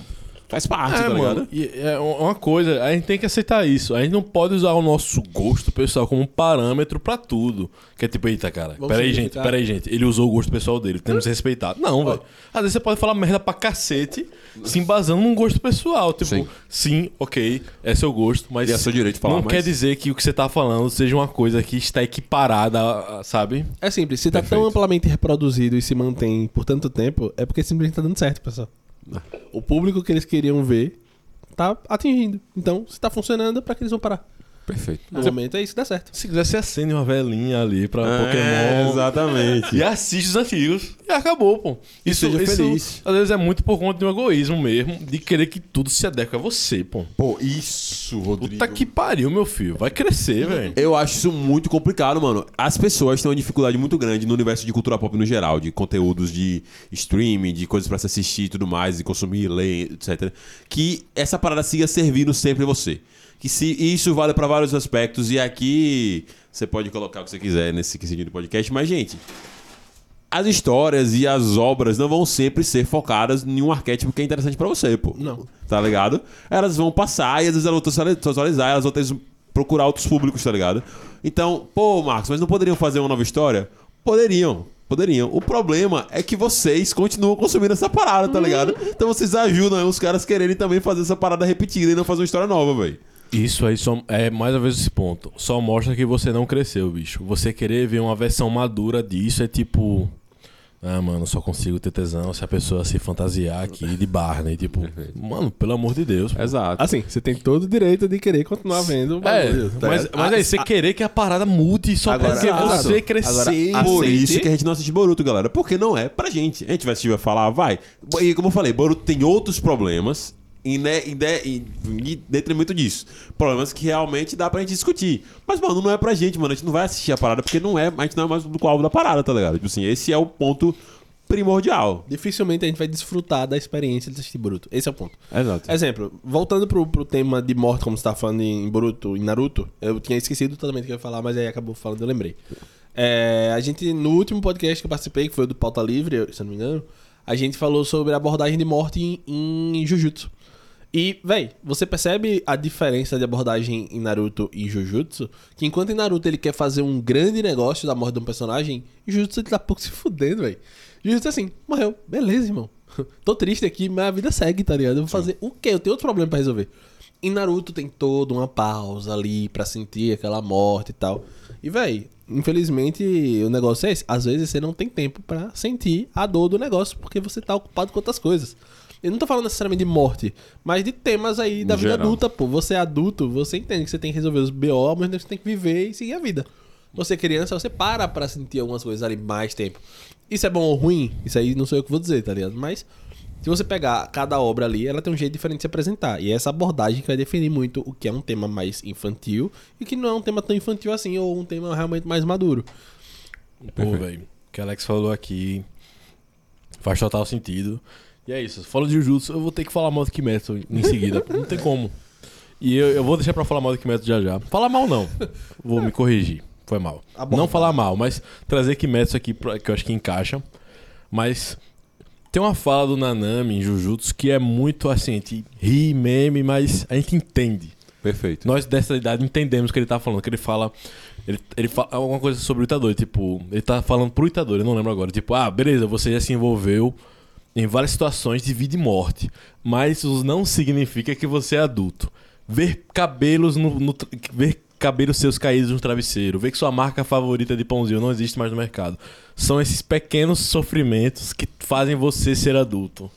faz parte, É, tá mano, e é uma coisa, a gente tem que aceitar isso. A gente não pode usar o nosso gosto pessoal como um parâmetro pra tudo. Que é tipo, eita, cara, Vamos peraí, gente, peraí, gente. Ele usou o gosto pessoal dele, temos que respeitar. Não, velho. Às vezes você pode falar merda pra cacete, se embasando num gosto pessoal. Tipo, Sim. sim, ok, é seu gosto, mas. E é seu direito de falar, Não mas- quer dizer que o que você tá falando seja uma coisa que está equiparada, sabe? É simples, se tá Perfeito. tão amplamente reproduzido e se mantém por tanto tempo, é porque simplesmente tá dando certo, pessoal. O público que eles queriam ver tá atingindo. Então, se tá funcionando, pra que eles vão parar? Perfeito. No momento é isso que dá certo. Se quiser, você acende uma velhinha ali pra É, Pokémon. exatamente. E assiste os antigos. E acabou, pô. Isso, seja isso, feliz. às vezes é muito por conta de um egoísmo mesmo, de querer que tudo se adeque a você, pô. Pô, isso, Rodrigo. Puta que pariu, meu filho. Vai crescer, velho. Eu acho isso muito complicado, mano. As pessoas têm uma dificuldade muito grande no universo de cultura pop no geral, de conteúdos de streaming, de coisas pra se assistir e tudo mais, de consumir, ler, etc. Que essa parada siga servindo sempre você. Que se isso vale pra vários aspectos, e aqui você pode colocar o que você quiser nesse quesito de podcast, mas, gente, as histórias e as obras não vão sempre ser focadas em um arquétipo que é interessante pra você, pô. Não. Tá ligado? Elas vão passar e às vezes elas vão se atualizar, elas vão ter procurar outros públicos, tá ligado? Então, pô, Marcos, mas não poderiam fazer uma nova história? Poderiam. Poderiam. O problema é que vocês continuam consumindo essa parada, tá ligado? Então vocês ajudam os caras quererem também fazer essa parada repetida e não fazer uma história nova, velho. Isso aí só, é mais uma vez esse ponto. Só mostra que você não cresceu, bicho. Você querer ver uma versão madura disso é tipo. Ah, mano, só consigo ter tesão se a pessoa se fantasiar aqui de Barney. Tipo, mano, pelo amor de Deus. pô. Exato. Assim, você tem todo o direito de querer continuar vendo o É, bagulho, tá mas, ligado? mas aí você querer que a parada mude só Agora, porque exato. você crescer. Agora, Por isso que a gente não assiste Boruto, galera. Porque não é pra gente. A gente vai assistir vai falar, vai. E como eu falei, Boruto tem outros problemas em, ne- em de- em- em detrimento disso. Problemas que realmente dá pra gente discutir. Mas, mano, não é pra gente, mano. A gente não vai assistir a parada porque não é, a gente não é mais o público-alvo da parada, tá ligado? Tipo assim, esse é o ponto primordial. Dificilmente a gente vai desfrutar da experiência de assistir Boruto. Esse é o ponto. Exato. Exemplo, voltando pro, pro tema de morte, como você tava falando em Boruto e Naruto, eu tinha esquecido totalmente o que eu ia falar, mas aí acabou falando, eu lembrei. É, a gente, no último podcast que eu participei, que foi o do Pauta Livre, se eu não me engano, a gente falou sobre a abordagem de morte em, em Jujutsu. E, véi, você percebe a diferença de abordagem em Naruto e Jujutsu? Que enquanto em Naruto ele quer fazer um grande negócio da morte de um personagem, em Jujutsu ele tá pouco se fudendo, véi. Jujutsu é assim, morreu, beleza, irmão. Tô triste aqui, mas a vida segue, tá ligado? Eu vou fazer o quê? Eu tenho outro problema pra resolver. Em Naruto tem toda uma pausa ali pra sentir aquela morte e tal. E, véi, infelizmente o negócio é esse. Às vezes você não tem tempo pra sentir a dor do negócio porque você tá ocupado com outras coisas. Eu não tô falando necessariamente de morte, mas de temas aí da No vida geral. adulta, pô. Você é adulto, você entende que você tem que resolver os BO, mas você tem que viver e seguir a vida. Você é criança, você para pra sentir algumas coisas ali mais tempo. Isso é bom ou ruim? Isso aí não sou eu que vou dizer, tá ligado? Mas se você pegar cada obra ali, ela tem um jeito diferente de se apresentar. E é essa abordagem que vai definir muito o que é um tema mais infantil e o que não é um tema tão infantil assim, ou um tema realmente mais maduro. Pô, velho. O que o Alex falou aqui faz total sentido. E é isso. Fala de Jujutsu, eu vou ter que falar mal do Kimetsu em seguida. não tem como. E eu, eu vou deixar pra falar mal do Kimetsu já já. Falar mal não. Vou me corrigir. Foi mal. Aborda. Não falar mal, mas trazer Kimetsu aqui pra- que eu acho que encaixa. Mas tem uma fala do Nanami em Jujutsu que é muito assim, a gente ri, meme, mas a gente entende. Perfeito. Nós dessa idade entendemos o que ele tá falando, que ele fala. Ele, ele fala alguma coisa sobre o Itadori, tipo, ele tá falando pro Itadori, eu não lembro agora. Tipo, ah, beleza, você já se envolveu em várias situações de vida e morte, mas isso não significa que você é adulto. Ver cabelos no. no ver cabelos seus caídos no travesseiro, ver que sua marca favorita de pãozinho não existe mais no mercado. São esses pequenos sofrimentos que fazem você ser adulto.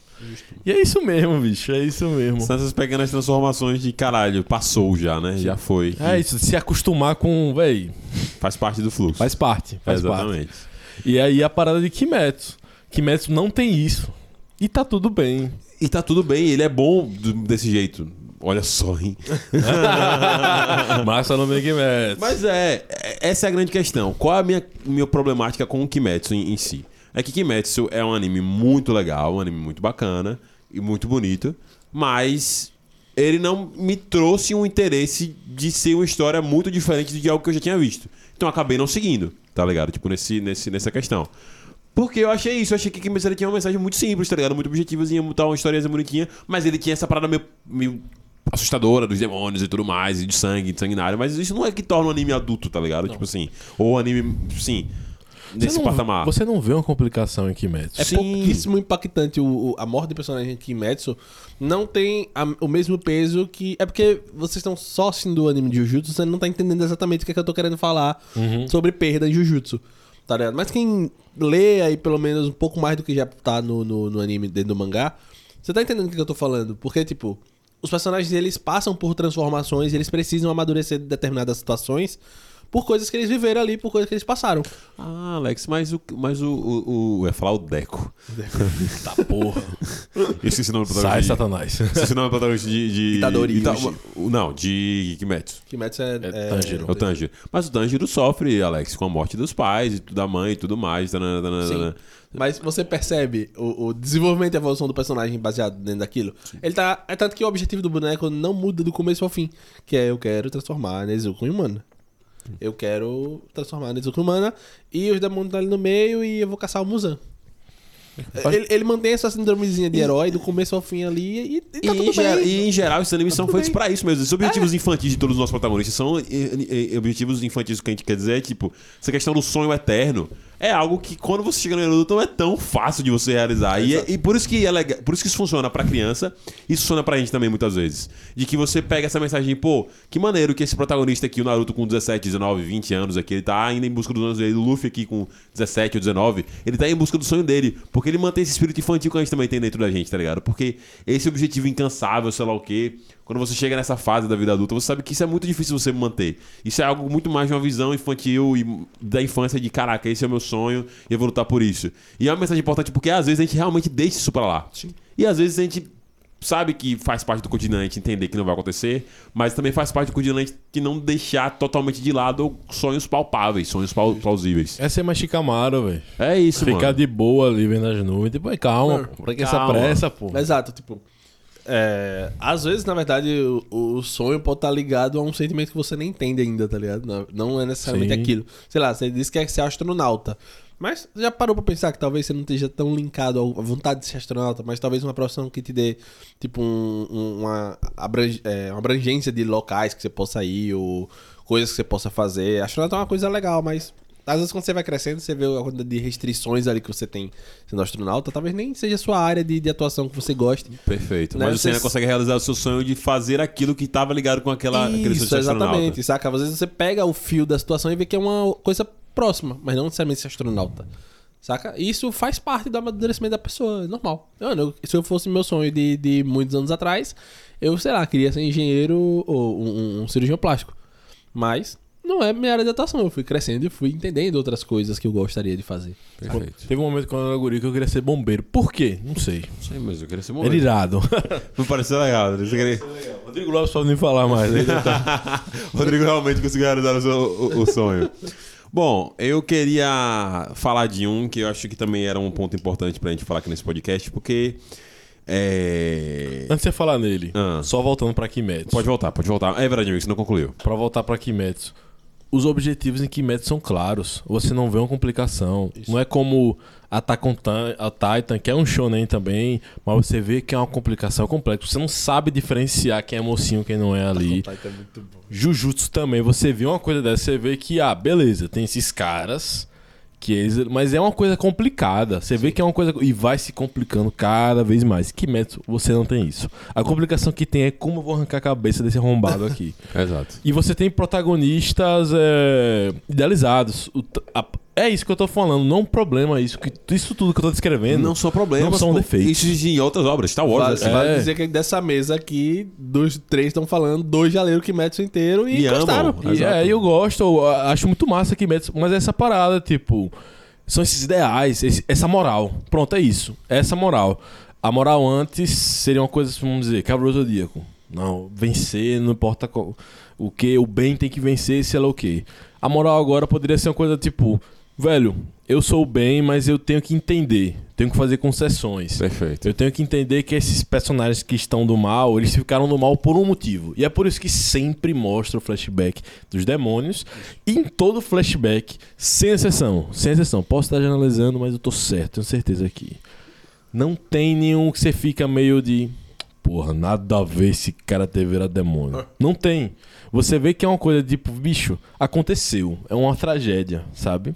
E é isso mesmo, bicho, é isso mesmo. São essas pequenas transformações de caralho, passou já, né? Já foi. É isso, se acostumar com, véi, Faz parte do fluxo. faz parte, faz parte. Exatamente. E aí a parada de Kimetsu. Kimetsu não tem isso. E tá tudo bem. E tá tudo bem, ele é bom desse jeito. Olha só, hein? Mas só não vem Kimetsu. Mas é, essa é a grande questão. Qual é a minha, minha problemática com o Kimetsu em, em si? É que Kimetsu é um anime muito legal, um anime muito bacana e muito bonito, mas ele não me trouxe um interesse de ser uma história muito diferente de algo que eu já tinha visto. Então acabei não seguindo, tá ligado? Tipo, nesse, nesse, nessa questão. Porque eu achei isso, eu achei que Kimetsu ele tinha uma mensagem muito simples, tá ligado? Muito objetivazinha, tal, uma história bonitinha, mas ele tinha essa parada meio, meio assustadora dos demônios e tudo mais, e de sangue, de sanguinário, mas isso não é que torna o anime adulto, tá ligado? Tipo assim, ou anime, sim, nesse você não, patamar. Você não vê uma complicação em Kimetsu. É Sim. pouquíssimo impactante. O, o- a morte do personagem Kimetsu não tem a- o mesmo peso que. É porque vocês estão só assistindo o anime de Jujutsu, você não tá entendendo exatamente o que, é que eu tô querendo falar sobre perda em Jujutsu. Tá ligado? Mas quem lê aí pelo menos um pouco mais do que já tá no, no, no anime dentro do mangá, Você tá entendendo o que eu tô falando? Porque, tipo, os personagens eles passam por transformações, eles precisam amadurecer determinadas situações por coisas que eles viveram ali, por coisas que eles passaram. Ah, Alex, mas o. Mas o. o, o ia falar o Deco. Tá porra. Esqueci o nome do Sai, protagonista. Satanás. Esqueci o nome protagonista de. de Itadori Ita- Não, de Kimetsu. Kimetsu é, É Tanjiro. É o Tanjiro. Mas o Tanjiro sofre, Alex, com a morte dos pais, e da mãe e tudo mais. Tanana, tanana, Sim. tanana. Mas você percebe o, o desenvolvimento e evolução do personagem baseado dentro daquilo. Ele tá. É tanto que o objetivo do boneco não muda do começo ao fim. Que é eu quero transformar a Nezuko em humana. Eu quero transformar a Nezuko humana e os demônios estão ali no meio e eu vou caçar o Muzan. Ele, ele mantém essa síndromezinha de herói do começo ao fim ali e, e tá E, tudo em ger- bem. e, em geral, esses animes Tá são feitos pra isso mesmo. Esses objetivos infantis de todos os nossos protagonistas são eh, objetivos infantis. O que a gente quer dizer é, tipo, essa questão do sonho eterno é algo que quando você chega no Naruto não é tão fácil de você realizar. E, é- e por isso que é legal, por isso que isso funciona pra criança, isso funciona pra gente também muitas vezes. De que você pega essa mensagem, pô, que maneiro que esse protagonista aqui, o Naruto com 17, 19, 20 anos aqui, ele tá ainda em busca dos sonhos dele. O Luffy aqui com 17 ou 19, ele tá em busca do sonho dele. Porque ele mantém esse espírito infantil que a gente também tem dentro da gente, tá ligado? Porque esse objetivo incansável, sei lá o quê, quando você chega nessa fase da vida adulta, você sabe que isso é muito difícil você manter. Isso é algo muito mais de uma visão infantil e da infância de caraca, esse é o meu sonho e eu vou lutar por isso. E é uma mensagem importante porque às vezes a gente realmente deixa isso pra lá. E às vezes a gente sabe que faz parte do gente entender que não vai acontecer, mas também faz parte do gente que não deixar totalmente de lado sonhos palpáveis, sonhos plausíveis. Essa é mais Shikamaru, velho. É isso, Ficar mano. de boa ali vendo as nuvens. Tipo, calma, pô. Pra que essa calma. pressa, pô? Exato, tipo. É, às vezes, na verdade, o, o sonho pode estar ligado a um sentimento que você nem entende ainda, tá ligado? Não, não é necessariamente Sim. aquilo. Sei lá, você disse que quer ser astronauta. Mas já parou pra pensar que talvez você não esteja tão linkado à vontade de ser astronauta, mas talvez uma profissão que te dê, tipo, um- um- uma, abrange- é, uma abrangência de locais que você possa ir, ou coisas que você possa fazer. Astronauta é uma coisa legal, mas às vezes quando você vai crescendo, você vê a quantidade de restrições ali que você tem sendo astronauta, talvez nem seja a sua área de, de atuação que você goste. Perfeito. Né, Mas você você- ainda consegue realizar o seu sonho de fazer aquilo que estava ligado com aquela, aquele sonho de Isso, ser astronauta. exatamente, saca? Às vezes você pega o fio da situação e vê que é uma coisa próxima, mas não necessariamente ser astronauta. Saca? Isso faz parte do amadurecimento da pessoa, é normal. Mano, se eu fosse meu sonho de, de muitos anos atrás, eu, sei lá, queria ser engenheiro ou um, um cirurgião plástico. Mas não é minha área de atuação. Eu fui crescendo e fui entendendo outras coisas que eu gostaria de fazer. Perfeito. Teve um momento quando eu era guri que eu queria ser bombeiro. Por quê? Não sei. Não sei, mas eu queria ser Era bombeiro. irado. Não pareceu legal. Você queria... Rodrigo Lopes pode nem falar mais. Ele tá- Rodrigo realmente conseguiu realizar o, seu- o- o sonho. Bom, eu queria falar de um que eu acho que também era um ponto importante pra gente falar aqui nesse podcast, porque. É... Antes de você falar nele, Ah. só voltando pra Kimetsu. Pode voltar, pode voltar. É verdade, amigo, você não concluiu. Pra voltar pra Kimetsu. Os objetivos em Kimetsu são claros. Você não vê uma complicação. Não é como Attack on a Titan, que é um shonen também, mas você vê que é uma complicação complexa. Você não sabe diferenciar quem é mocinho e quem não é ali. Jujutsu também, você vê uma coisa dessa, você vê que, ah, beleza, tem esses caras que eles, mas é uma coisa complicada. Você vê que é uma coisa e vai se complicando cada vez mais. Kimetsu, você não tem isso. A complicação que tem é como eu vou arrancar a cabeça desse arrombado aqui. Exato. E você tem protagonistas é, idealizados. O a- é isso que eu tô falando, não é um problema isso. Que, isso tudo que eu tô descrevendo. Não são problemas. Não são pô. defeitos. Isso em outras obras. Star Wars. Vale, assim. vale É. dizer que dessa mesa aqui, dos três estão falando, dois já leram o Kimetsu inteiro e, E gostaram. E, é, eu gosto, eu acho muito massa que Kimetsu, mas essa parada, tipo, são esses ideais, esse- essa moral. Pronto, é isso. É essa moral. A moral antes seria uma coisa, vamos dizer, Cavaleiro Zodíaco. Não, vencer, não importa qual- o que, o bem tem que vencer, sei lá o que. A moral agora poderia ser uma coisa tipo, velho, eu sou bem, mas eu tenho que entender, tenho que fazer concessões. Perfeito. Eu tenho que entender que esses personagens que estão do mal, eles ficaram do mal por um motivo. E é por isso que sempre mostra o flashback dos demônios. E em todo flashback, sem exceção. Sem exceção. Posso estar generalizando, mas eu tô certo, tenho certeza aqui. Não tem nenhum que você fica meio de. Porra, nada a ver esse cara ter virado demônio. Não tem. Você vê que é uma coisa tipo, bicho, aconteceu. É uma tragédia, sabe?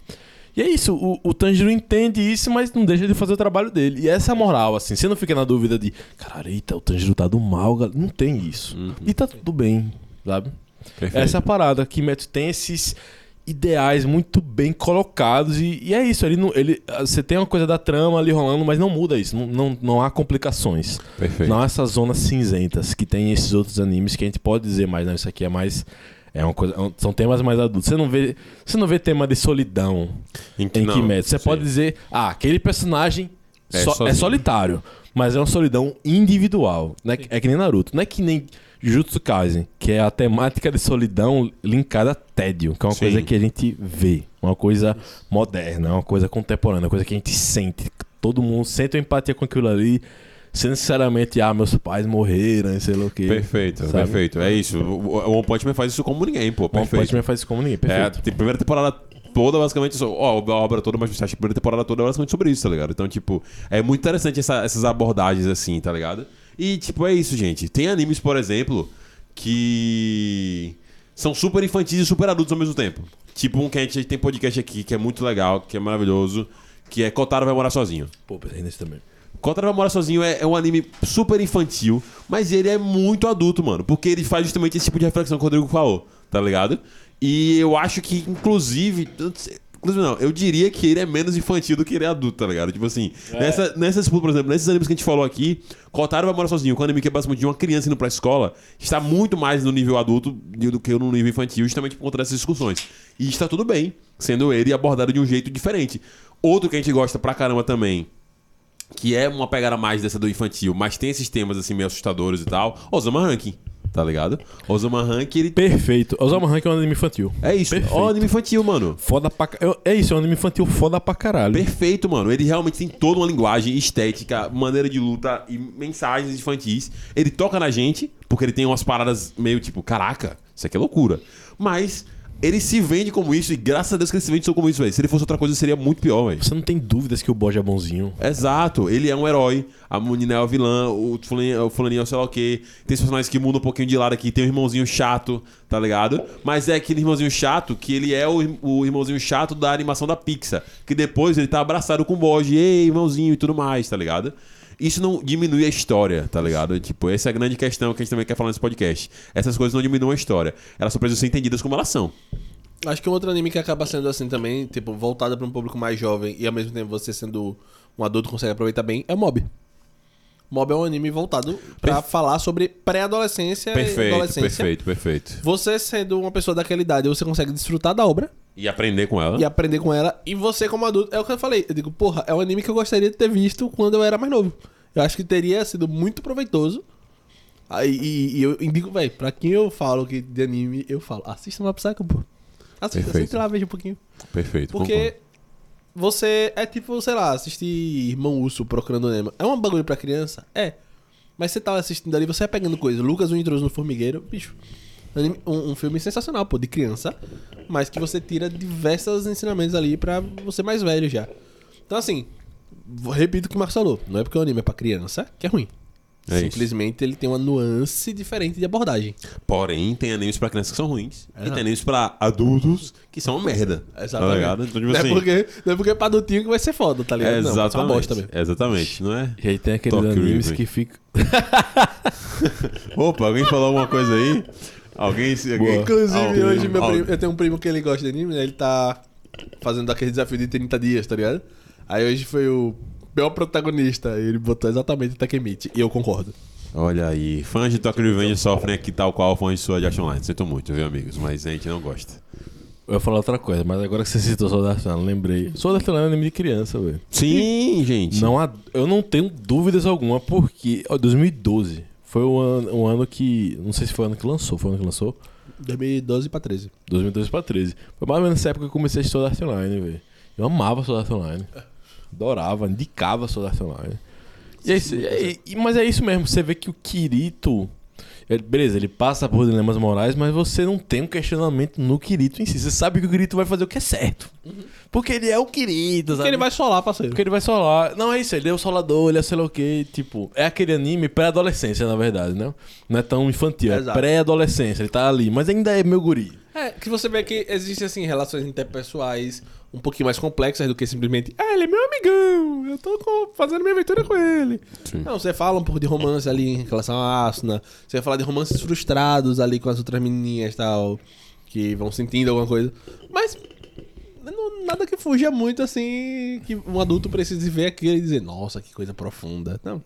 E é isso, o, o Tanjiro entende isso, mas não deixa de fazer o trabalho dele. E essa é a moral, assim. Você não fica na dúvida de, caralho, eita, o Tanjiro tá do mal, galera. Não tem isso. E tá tudo bem, sabe? Perfeito. Essa é a parada. Kimetsu tem esses. ideais muito bem colocados e, e é isso. Ele não, ele, você tem uma coisa da trama ali rolando, mas não muda isso. Não, não, não há complicações. Perfeito. Não há essas zonas cinzentas que tem esses outros animes que a gente pode dizer mais, não, isso aqui é mais. É uma coisa, são temas mais adultos. Você não vê, você não vê tema de solidão Em em não, Kimetsu. Você sim. pode dizer, ah, aquele personagem É só- é, solitário, mas é uma solidão individual. Não é, que- é que nem Naruto. Não é que nem Jujutsu Kaisen, que é a temática de solidão linkada a tédio, que é uma Sim. coisa que a gente vê, uma coisa moderna, uma coisa contemporânea, uma coisa que a gente sente. Todo mundo sente uma empatia com aquilo ali, sem necessariamente, ah, meus pais morreram, sei lá o quê. Perfeito, Sabe? perfeito. É isso. O o One Punch Man faz isso como ninguém, pô. One Perfeito. Punch Man faz isso como ninguém, É, perfeito. a primeira temporada toda, basicamente, so- ó, a obra toda, mas a primeira temporada toda é basicamente sobre isso, tá ligado? Então, tipo, é muito interessante essa- essas abordagens assim, tá ligado? E, tipo, é isso, gente. Tem animes, por exemplo, que são super infantis e super adultos ao mesmo tempo. Tipo um que a gente tem podcast aqui, que é muito legal, que é maravilhoso, que é Kotaro vai morar sozinho. Pô, pensei nesse também. Kotaro vai morar sozinho é, é um anime super infantil, mas ele é muito adulto, mano. Porque ele faz justamente esse tipo de reflexão que o Rodrigo falou, tá ligado? E eu acho que, inclusive. Inclusive, não, eu diria que ele é menos infantil do que ele é adulto, tá ligado? Tipo assim, nessa, nessas, por exemplo, nesses animes que a gente falou aqui, Kotaro vai morar sozinho, com um anime que é basicamente de uma criança indo pra escola, está muito mais no nível adulto do que no nível infantil, justamente por conta dessas discussões. E está tudo bem, sendo ele abordado de um jeito diferente. Outro que a gente gosta pra caramba também, que é uma pegada mais dessa do infantil, mas tem esses temas assim meio assustadores e tal. Osama Ranking, tá ligado? Osama Ranking, ele Perfeito. Osama Rank é um anime infantil. é isso, Perfeito. ó, anime infantil, mano. Foda pra É isso, é um anime infantil foda pra caralho. Perfeito, mano. Ele realmente tem toda uma linguagem, estética, maneira de luta e mensagens infantis. Ele toca na gente, porque ele tem umas paradas meio tipo, caraca, isso aqui é loucura. Mas ele se vende como isso, e graças a Deus que ele se vende só como isso, velho. Se ele fosse outra coisa, seria muito pior, velho. Você não tem dúvidas que o Boja é bonzinho. Exato, ele é um herói, a menina é o vilã, o fulaninho, o fulaninho é o sei lá o quê. Tem os personagens que mudam um pouquinho de lado aqui, tem um irmãozinho chato, tá ligado? Mas é aquele irmãozinho chato que ele é o, o irmãozinho chato da animação da Pixar, que depois ele tá abraçado com o Boji, ei, irmãozinho e tudo mais, tá ligado? Isso não diminui a história, tá ligado? Tipo, essa é a grande questão que a gente também quer falar nesse podcast. Essas coisas não diminuem a história. Elas só precisam ser entendidas como elas são. Acho que um outro anime que acaba sendo assim também, tipo, voltado pra um público mais jovem e ao mesmo tempo você sendo um adulto consegue aproveitar bem, é Mob. Mob é um anime voltado pra falar sobre pré-adolescência e Perfeito, adolescência. perfeito, perfeito. Você sendo uma pessoa daquela idade, você consegue desfrutar da obra E aprender com ela. e aprender com ela. E você, como adulto, é o que eu falei. Eu digo, porra, é um anime que eu gostaria de ter visto quando eu era mais novo. Eu acho que teria sido muito proveitoso. Aí, e, e eu indico, velho, pra quem eu falo que de anime, eu falo, assista Mob Psycho, pô. Assista, assista lá, veja um pouquinho. Perfeito, Porque concordo. você é tipo, sei lá, assistir Irmão Urso procurando Nemo. É um bagulho pra criança? É. Mas você tá assistindo ali, você vai pegando coisa. Lucas, o intruso no formigueiro, bicho. Um, um filme sensacional, pô, de criança. Mas que você tira diversos ensinamentos ali pra você mais velho já. Então, assim, repito o que o Marcos falou. Não é porque o anime é pra criança que é ruim. É isso. Simplesmente ele tem uma nuance diferente de abordagem. Porém, tem animes pra crianças que são ruins. E tem animes pra adultos que são uma merda. Tá ligado? Então, tipo não, assim. é porque, não é porque é pra adultinho que vai ser foda, tá ligado? é Não, vai ser uma exatamente. bosta mesmo. exatamente, não é? E aí tem aqueles Tokyo animes que ficam. Opa, alguém falou alguma coisa aí? Alguém se. Alguém, Inclusive, alguém- hoje meu alguém- primo, eu tenho um primo que ele gosta de anime, né? Ele tá fazendo aquele desafio de 30 dias, tá ligado? Aí hoje foi o pior protagonista. Ele botou exatamente o Takemichi. E eu concordo. Olha aí, fãs de Tokyo Revenge sofrem aqui tal qual fãs de Sword Art Online. Sinto muito, viu, amigos? Mas a gente não gosta. Eu ia falar outra coisa, mas agora que você citou Sword Art Online, lembrei. Sword Art Online é um anime de criança, velho. Sim, gente. Não há, eu não tenho dúvidas alguma, porque. Ó, 2012 foi um ano, um ano que. Não sei se foi o ano que lançou, foi o ano que lançou? 2012 pra 13. 2012 pra 13. Foi mais ou menos nessa época que eu comecei a Art Online, velho. Eu amava Art Online. Adorava, indicava Art Online. E é isso, e- mas é isso mesmo, você vê que o Kirito. Ele- beleza, ele passa por dilemas morais, mas você não tem um questionamento no Kirito em si. Você sabe que o Kirito vai fazer o que é certo. Porque ele é o Kirito, sabe? Porque ele vai solar, parceiro. Porque ele vai solar. Não, é isso, ele é o solador, ele é sei lá o quê. Tipo, é aquele anime pré-adolescência, na verdade, né? Não é tão infantil, é Exato. pré-adolescência. Ele tá ali, mas ainda é meu guri. É, que você vê que existem, assim, relações interpessoais um pouquinho mais complexas do que simplesmente, ah, ele é meu amigão, eu tô com- fazendo minha aventura com ele. Não, você fala um pouco de romance ali em relação a Asuna, você vai falar de romances frustrados ali com as outras menininhas e tal, que vão sentindo alguma coisa. Mas não- nada que fuja muito assim que um adulto precise ver aquilo e dizer, nossa, que coisa profunda. Não.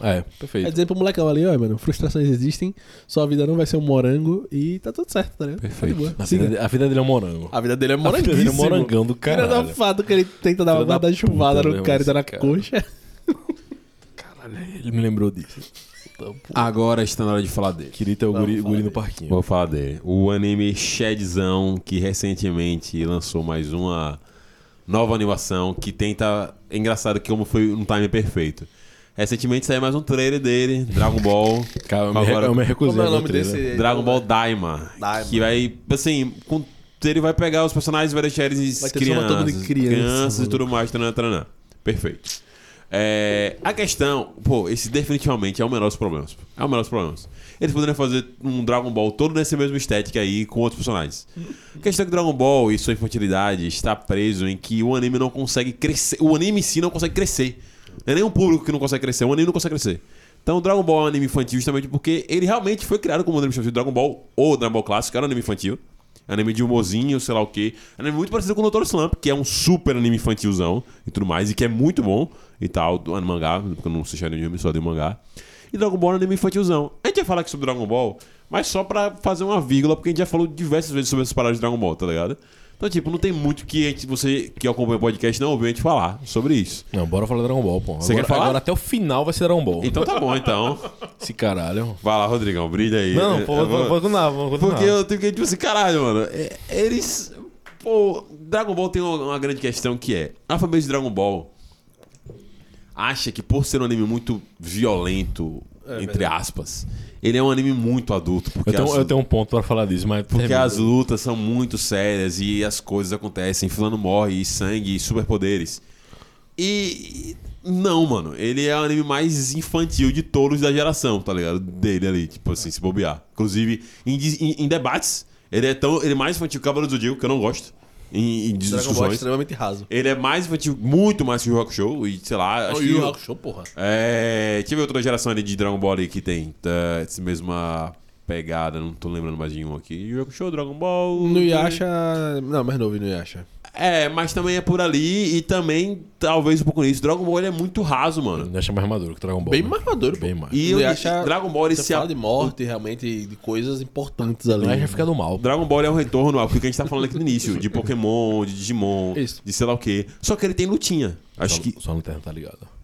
É, É perfeito. dizer pro molecão ali, ó, mano, frustrações existem, sua vida não vai ser um morango e tá tudo certo, tá ligado? Tá Perfeito. boa. A vida, a vida dele é um morango. A vida dele é A vida dele é moranguíssimo. um morangão do Tira caralho. da fato que ele tenta dar uma Filho da guarda-chuvada puta no cara e tá esse na cara. coxa. Caralho, ele me lembrou disso. Agora está na hora de falar dele. Kirito é o guri, guri no parquinho. Vou falar dele. O anime Shadzão, que recentemente lançou mais uma nova animação que tenta. É engraçado que como foi um time perfeito. Recentemente saiu mais um trailer dele, Dragon Ball. Cara, eu me, Agora- eu me recusei Como é o nome trailer. desse? Dragon Ball Daima. Daima. Que vai, assim, com- ele vai pegar os personagens, vai deixar eles Vai crianças, de criança, crianças e mano. tudo mais, taranã, taranã. Perfeito. É, a questão, pô, esse definitivamente é o menor dos problemas. É o menor dos problemas. Eles poderiam fazer um Dragon Ball todo nesse mesmo estética aí com outros personagens. A questão é que Dragon Ball e sua infantilidade está preso em que o anime não consegue crescer. O anime em si não consegue crescer. Não é nem um público que não consegue crescer, o anime não consegue crescer. Então, Dragon Ball é um anime infantil justamente porque ele realmente foi criado como um anime infantil. Dragon Ball ou Dragon Ball clássico era um anime infantil. Anime de humorzinho, sei lá o quê. Anime muito parecido com o Dr. Slump, que é um super anime infantilzão e tudo mais, e que é muito bom e tal, do anime mangá, porque eu não assisti anime, só de mangá. E Dragon Ball é um anime infantilzão. A gente vai falar aqui sobre Dragon Ball, mas só pra fazer uma vírgula, porque a gente já falou diversas vezes sobre essas paradas de Dragon Ball, tá ligado? Então, tipo, não tem muito que gente, você que acompanha o podcast não ouviu a gente falar sobre isso. Não, bora falar Dragon Ball, pô. Você agora, quer falar? agora até o final vai ser Dragon Ball. Então tá bom, então. Esse caralho. Vai lá, Rodrigão, brilha aí. Não, pô, vou- vou, vou continuar, vou continuar. Porque eu tenho que, tipo assim, caralho, mano. é- Eles. Pô, Dragon Ball tem uma, uma grande questão que é: a família de Dragon Ball acha que por ser um anime muito violento, entre aspas, ele é um anime muito adulto. Porque, Eu tenho, as, eu tenho um ponto pra falar disso, mas... porque termina. as lutas são muito sérias e as coisas acontecem, fulano morre, e sangue, e superpoderes. E. Não, mano. Ele é o anime mais infantil de todos da geração, tá ligado? Dele ali, tipo assim, se bobear. Inclusive, em, em- em debates, ele é tão. Ele é mais infantil que o Cavaleiro do Zodíaco, que eu não gosto. Em, em Dragon Ball é discussões. extremamente raso. Ele é mais infantil, muito mais que o Rock Show. E sei lá, acho que. O- Yu Hakusho, porra. é. Deixa eu ver outra geração ali de Dragon Ball ali que tem. Tá, essa mesma pegada, não tô lembrando mais de um aqui. Yu Yu Hakusho, Dragon Ball. No Yasha. Não, mais novo no Yasha. É, mas também é por ali e também, talvez um pouco nisso. Dragon Ball ele é muito raso, mano. Deixa mais maduro que Dragon Ball. Bem né? mais maduro. Bem mais. E o Yasha, Dragon Ball ele se fala de morte, realmente, de coisas importantes ali. É já fica do mal. Dragon Ball é um retorno ao que a gente tá falando aqui no início, de Pokémon, de Digimon, Isso. de sei lá o quê. Só que ele tem lutinha. Acho Só, que, só no terra, tá ligado?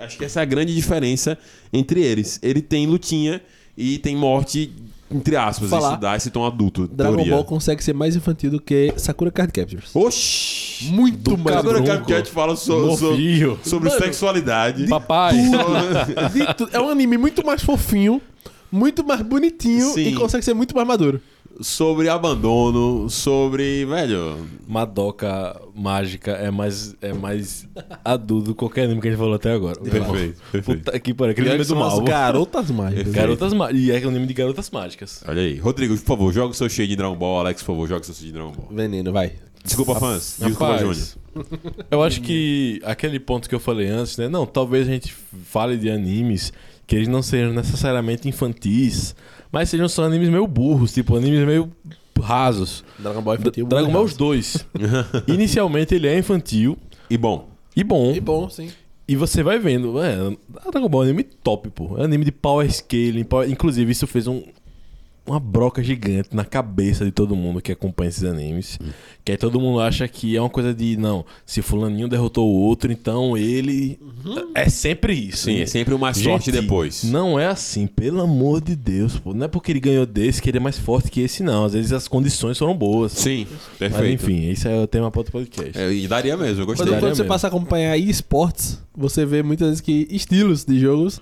acho que essa é a grande diferença entre eles. Ele tem lutinha e tem morte, entre aspas. Falar. Isso dá esse tom adulto. Dragon teoria. Ball consegue ser mais infantil do que Sakura Card Captors. Oxi! Muito mais Sakura. Card Cat fala so- so- sobre Mano, sexualidade. Papai. De tudo. É um anime muito mais fofinho, muito mais bonitinho Sim. e consegue ser muito mais maduro. Sobre abandono, sobre. Velho. Madoka mágica é mais, é mais adulto do que qualquer anime que a gente falou até agora. Perfeito, perfeito. Puta que pariu, aquele anime do mal. garotas mágicas. Garotas mágicas. E é um anime de garotas mágicas. Olha aí. Rodrigo, por favor, joga o seu cheio de Dragon Ball. Alex, por favor, joga o seu cheio de Dragon Ball. Veneno, vai. Desculpa, fãs. Desculpa, Júnior. Eu acho que aquele ponto que eu falei antes, né? Não, talvez a gente fale de animes que eles não sejam necessariamente infantis, mas sejam só animes meio burros, tipo animes meio rasos. Dragon Ball infantil. Dragon Ball os muito dois. Inicialmente ele é infantil E bom, e bom. E bom, sim. E você vai vendo, é, Dragon Ball é um anime top, pô. É um anime de power scaling. power- Inclusive, isso fez um, uma broca gigante na cabeça de todo mundo que acompanha esses animes. Que aí todo mundo acha que é uma coisa de, não, se fulaninho derrotou o outro, então ele... É sempre isso. sim, é sempre uma sorte Gente, depois. Não é assim, pelo amor de Deus, pô. Não é porque ele ganhou desse que ele é mais forte que esse, não. Às vezes as condições foram boas. Sim, Mas perfeito. enfim, esse é o tema para outro podcast. É, e daria mesmo, eu gostei. Quando, quando você mesmo. passa a acompanhar esportes, você vê muitas vezes que estilos de jogos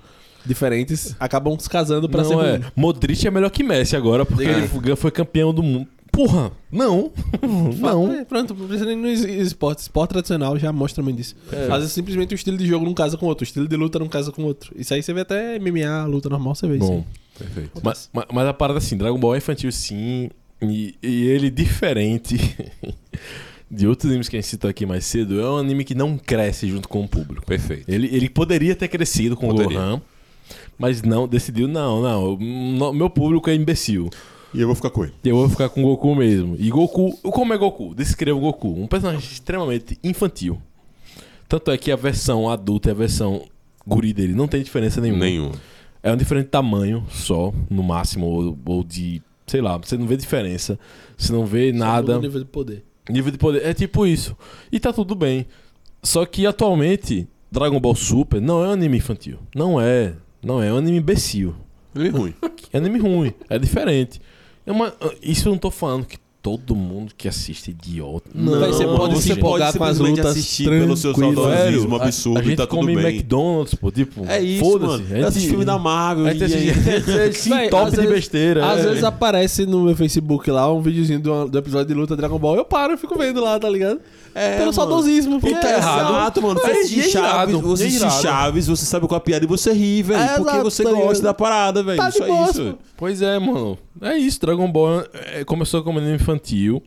diferentes acabam se casando pra ser não é. ruim. Modric é melhor que Messi agora, porque aí. ele foi- campeão do mundo. Porra, não. não. É, pronto, não precisa nem no es- esporte. Esporte tradicional já mostra muito disso. É. Às vezes simplesmente o estilo de jogo não casa com o outro, o estilo de luta não casa com o outro. Isso aí você vê até MMA, luta normal, você vê isso. Bom. Perfeito. mas, mas, mas a parada assim, Dragon Ball é infantil sim, e, e ele diferente de outros animes que a gente citou aqui mais cedo, é um anime que não cresce junto com o público. Perfeito. Ele, ele poderia ter crescido com Poderia. o Gohan, mas não, decidiu, não, não, meu público é imbecil. E eu vou ficar com ele. Eu vou ficar com Goku mesmo. E Goku, como é Goku? Descreva o Goku. Um personagem extremamente infantil. Tanto é que a versão adulta e a versão guri dele não tem diferença nenhuma. Nenhum. É um diferente tamanho só, no máximo, ou, ou de. Sei lá, você não vê diferença. Você não vê nada. Só o nível de poder. Nível de poder. É tipo isso. E tá tudo bem. Só que atualmente, Dragon Ball Super não é um anime infantil. Não é. Não é. É um anime imbecil. É ruim. É anime ruim. É diferente. É uma... Isso eu não tô falando que todo mundo que assiste é idiota. Não, Véi, você pode se gente. empolgar com as simplesmente lutas assistir pelo seu saudosismo a- absurdo a, gente e tá tudo come bem. McDonald's, pô. Tipo, É isso, foda-se. mano. Eu assisto filme da Marvel A gente e assiste Véi, top de vezes- besteira. Às é. vezes aparece no meu Facebook lá um videozinho do, do episódio de luta Dragon Ball. Eu paro e fico vendo lá, tá ligado? É, Pelo mano. saudosismo. E porque tá é errado. Exato, mano. Você É, assiste é Chaves, irado, você é assiste. Chaves, você sabe qual é a piada e você ri, velho. É, porque exato, você tá gosta da parada, velho. Tá de Só boa, isso. Pois é, mano. É isso. Dragon Ball é, começou como anime infantil,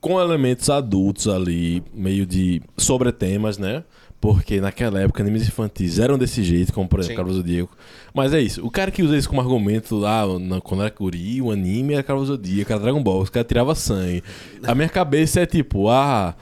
com elementos adultos ali, meio de sobre temas, né? Porque naquela época animes infantis eram desse jeito, como por exemplo Carlos Zodíaco. Mas é isso. O cara que usa isso como argumento lá, na- quando era Curi, o anime era Carlos Zodíaco, era Dragon Ball, os caras tiravam sangue. A minha cabeça é tipo, ah.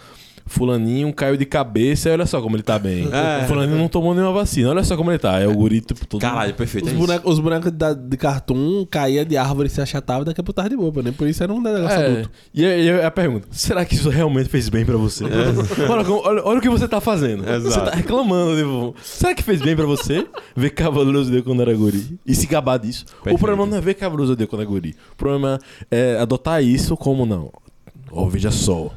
Fulaninho caiu de cabeça e olha só como ele tá bem. É. Fulaninho não tomou nenhuma vacina, olha só como ele tá. É o guri tipo, todo. Caralho, perfeito. Os, é bonecos, os bonecos da- de cartoon caía de árvore, se achatava e daqui a pouco tava de boa, pô. Nem por isso era um negócio É, adulto. e aí a pergunta: será que isso realmente fez bem pra você? olha, como- olha- olha o que você tá fazendo. Você Exato. tá reclamando, tipo, será que fez bem pra você ver Cavaleiros de quando era guri e se gabar disso? Perfeito. O problema não é ver Cavaleiros de quando era guri. O problema é adotar isso como não. Ó, veja só.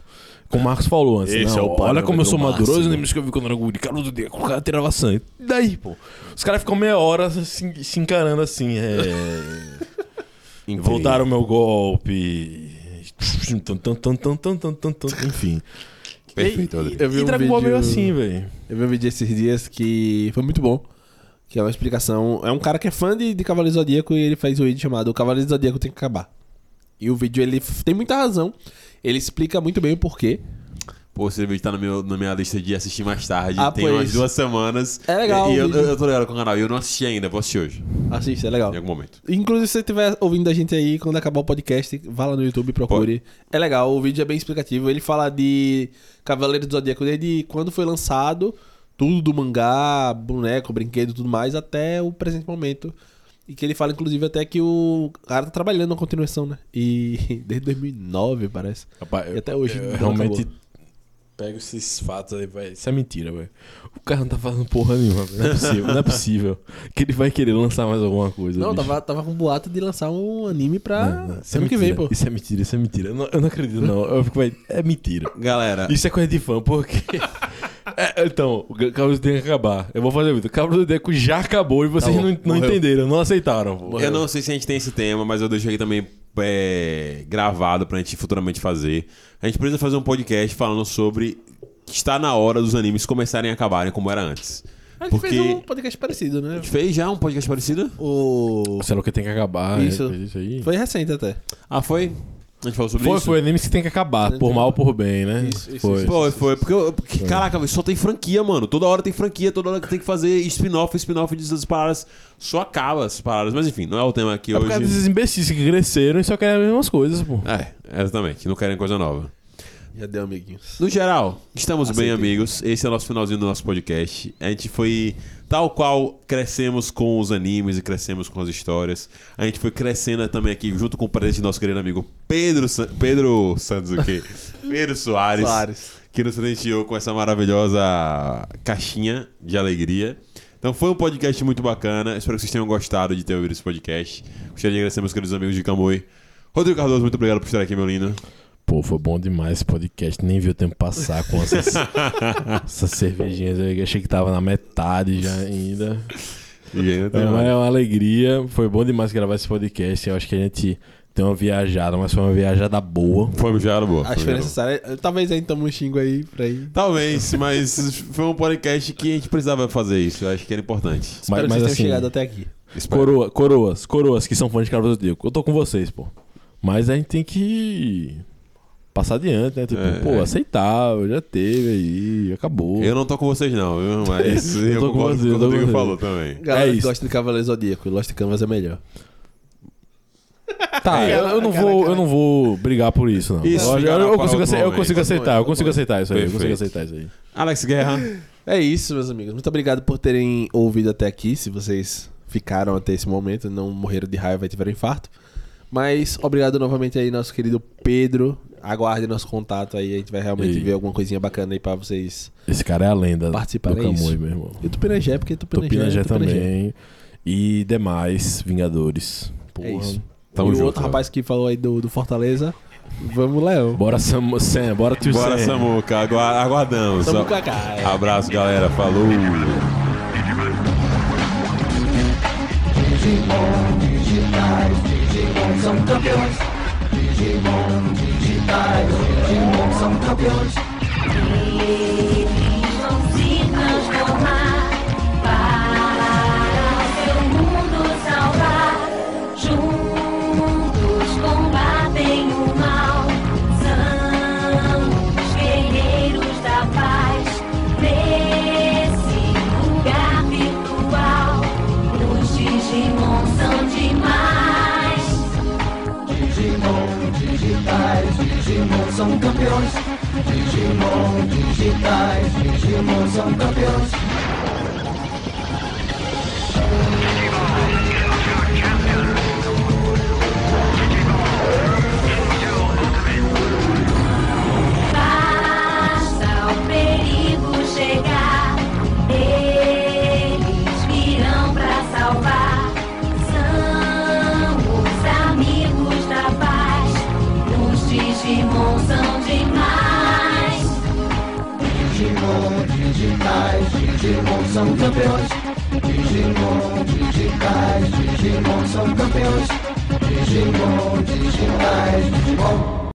Como o Marcos falou antes, Esse não, é o olha como eu sou maduro, olha os animes que eu vi quando era guri, Cavaleiros de o cara tirava sangue. E daí, pô? Os caras ficam meia hora se, se encarando assim, é... Voltaram o meu golpe. Enfim. Perfeito, E, Rodrigo. Eu vi e um Dragon Ball vídeo- meio assim, velho. Eu vi um vídeo esses dias que foi muito bom. Que é uma explicação. É um cara que é fã de, de Cavaleiro Zodíaco e ele faz um vídeo chamado O Cavaleiro Zodíaco tem que acabar. E o vídeo ele tem muita razão. Ele explica muito bem o porquê. Pô, esse vídeo tá no meu, na minha lista de assistir mais tarde. Ah, Tem pois. umas duas semanas. É legal E, o eu, eu tô ligado com o canal. E eu não assisti ainda, vou assistir hoje. Assista, é legal. Em algum momento. Inclusive, se você estiver ouvindo a gente aí, quando acabar o podcast, vá lá no YouTube e procure. É legal, o vídeo é bem explicativo. Ele fala de Cavaleiro do Zodíaco desde quando foi lançado, tudo do mangá, boneco, brinquedo e tudo mais, até o presente momento. E que ele fala, inclusive, até que o cara tá trabalhando na continuação, né? E desde 2009, parece. Rapaz, E até hoje eu não realmente acabou. Pego esses fatos aí, velho. Isso é mentira, velho. O cara não tá fazendo porra nenhuma, velho. Não é possível, não é possível. Que ele vai querer lançar mais alguma coisa. Não, bicho. tava, tava com boato de lançar um anime pra Não, não, isso é ano que vem, pô. Isso é mentira, isso é mentira. Eu não, eu não acredito, não. Eu fico, velho, é mentira. Galera, Isso é coisa de fã, porque. É, então, o Cavaleiro tem que acabar. Eu vou fazer muito. O Cavaleiro do Deco já acabou e vocês Acabou, não, não morreu. entenderam, não aceitaram. pô. eu não sei se a gente tem esse tema, mas eu deixei também é, gravado pra gente futuramente fazer. A gente precisa fazer um podcast falando sobre que está na hora dos animes começarem a acabarem como era antes. A gente Porque fez um podcast parecido, né? a gente fez já um podcast parecido? O... Sei lá o que tem que acabar. Isso. é, isso aí. Foi recente até. Ah, foi? A gente falou sobre Foi, isso? foi animes que tem que acabar, por mal ou por bem, né? Isso, isso, foi. isso. Foi, foi. Porque, porque caraca, só tem franquia, mano. Toda hora tem franquia, toda hora que tem que fazer spin-off, spin-off dessas paradas. Só acaba as paradas. Mas enfim, não é o tema aqui É por causa hoje. desses imbecis que cresceram e só querem as mesmas coisas, pô. É, exatamente. Não querem coisa nova. Já deu, amiguinhos. No geral, estamos bem, Aceitei. amigos. Esse é o nosso finalzinho do nosso podcast. A gente foi tal qual crescemos com os animes e crescemos com as histórias. A gente foi crescendo também aqui junto com o presente do nosso querido amigo Pedro, San... Pedro Santos, o quê? Pedro Soares, Soares. que nos presenteou com essa maravilhosa caixinha de alegria. Então foi um podcast muito bacana. Espero que vocês tenham gostado de ter ouvido esse podcast. Gostaria de agradecer meus queridos amigos de Camoi. Rodrigo Cardoso, muito obrigado por estar aqui, meu lindo. Pô, foi bom demais esse podcast. Nem vi o tempo passar com essas, essas cervejinhas eu Achei que tava na metade já ainda. E tem É, mas é uma alegria. Foi bom demais gravar esse podcast. Eu acho que a gente deu uma viajada, mas foi uma viajada boa. Foi já era boa. Acho que foi necessário. Talvez aí tome um xingo aí pra ir. Talvez, mas foi um podcast que a gente precisava fazer isso. Eu acho que era importante. Espero Mas, que mas vocês tenham assim, chegado até aqui. Coroa, coroas, coroas que são fãs de Carlos Zodíaco. Eu tô com vocês, pô. Mas a gente tem que passar adiante, né? Tipo, É. pô, aceitável, já teve aí, acabou. Eu não tô com vocês, não, viu? Mas Eu eu, tô com concordo você, com o eu Rodrigo falou também. Galera É que isso. gosta de Cavaleiro Zodíaco, Lost Canvas é melhor. Tá, eu, eu não vou, eu não vou brigar por isso, não. Isso eu, eu para consigo, outro ace- eu consigo aceitar, eu consigo aceitar isso aí, eu consigo aceitar isso aí. Alex Guerra. É isso, meus amigos. Muito obrigado por terem ouvido até aqui. Se vocês ficaram até esse momento, não morreram de raiva e tiveram infarto. Mas obrigado novamente aí, nosso querido Pedro. Aguarde nosso contato aí. A gente vai realmente E- ver alguma coisinha bacana aí pra vocês. Esse cara é a lenda Participar, do é. Camui, meu irmão. E o Tupinagé, porque Tupinagé, Tupinagé Tupinagé. também. E demais Vingadores. Porra. É isso. Tamo e junto, o outro Léo. rapaz que falou aí do, do Fortaleza. Vamos, Léo. Bora, Sam, Sam, bora, tio Bora, Sam. Samuca. Agu- Aguardamos. Tamo Ó, com a cara. Abraço, galera. Falou. Eles vão são campeões. Digimon digitais, Digimon são campeões. Basta o perigo chegar, Digimon são campeões. Digimon digitais, Digimon são campeões. Digimon digitais, Digimon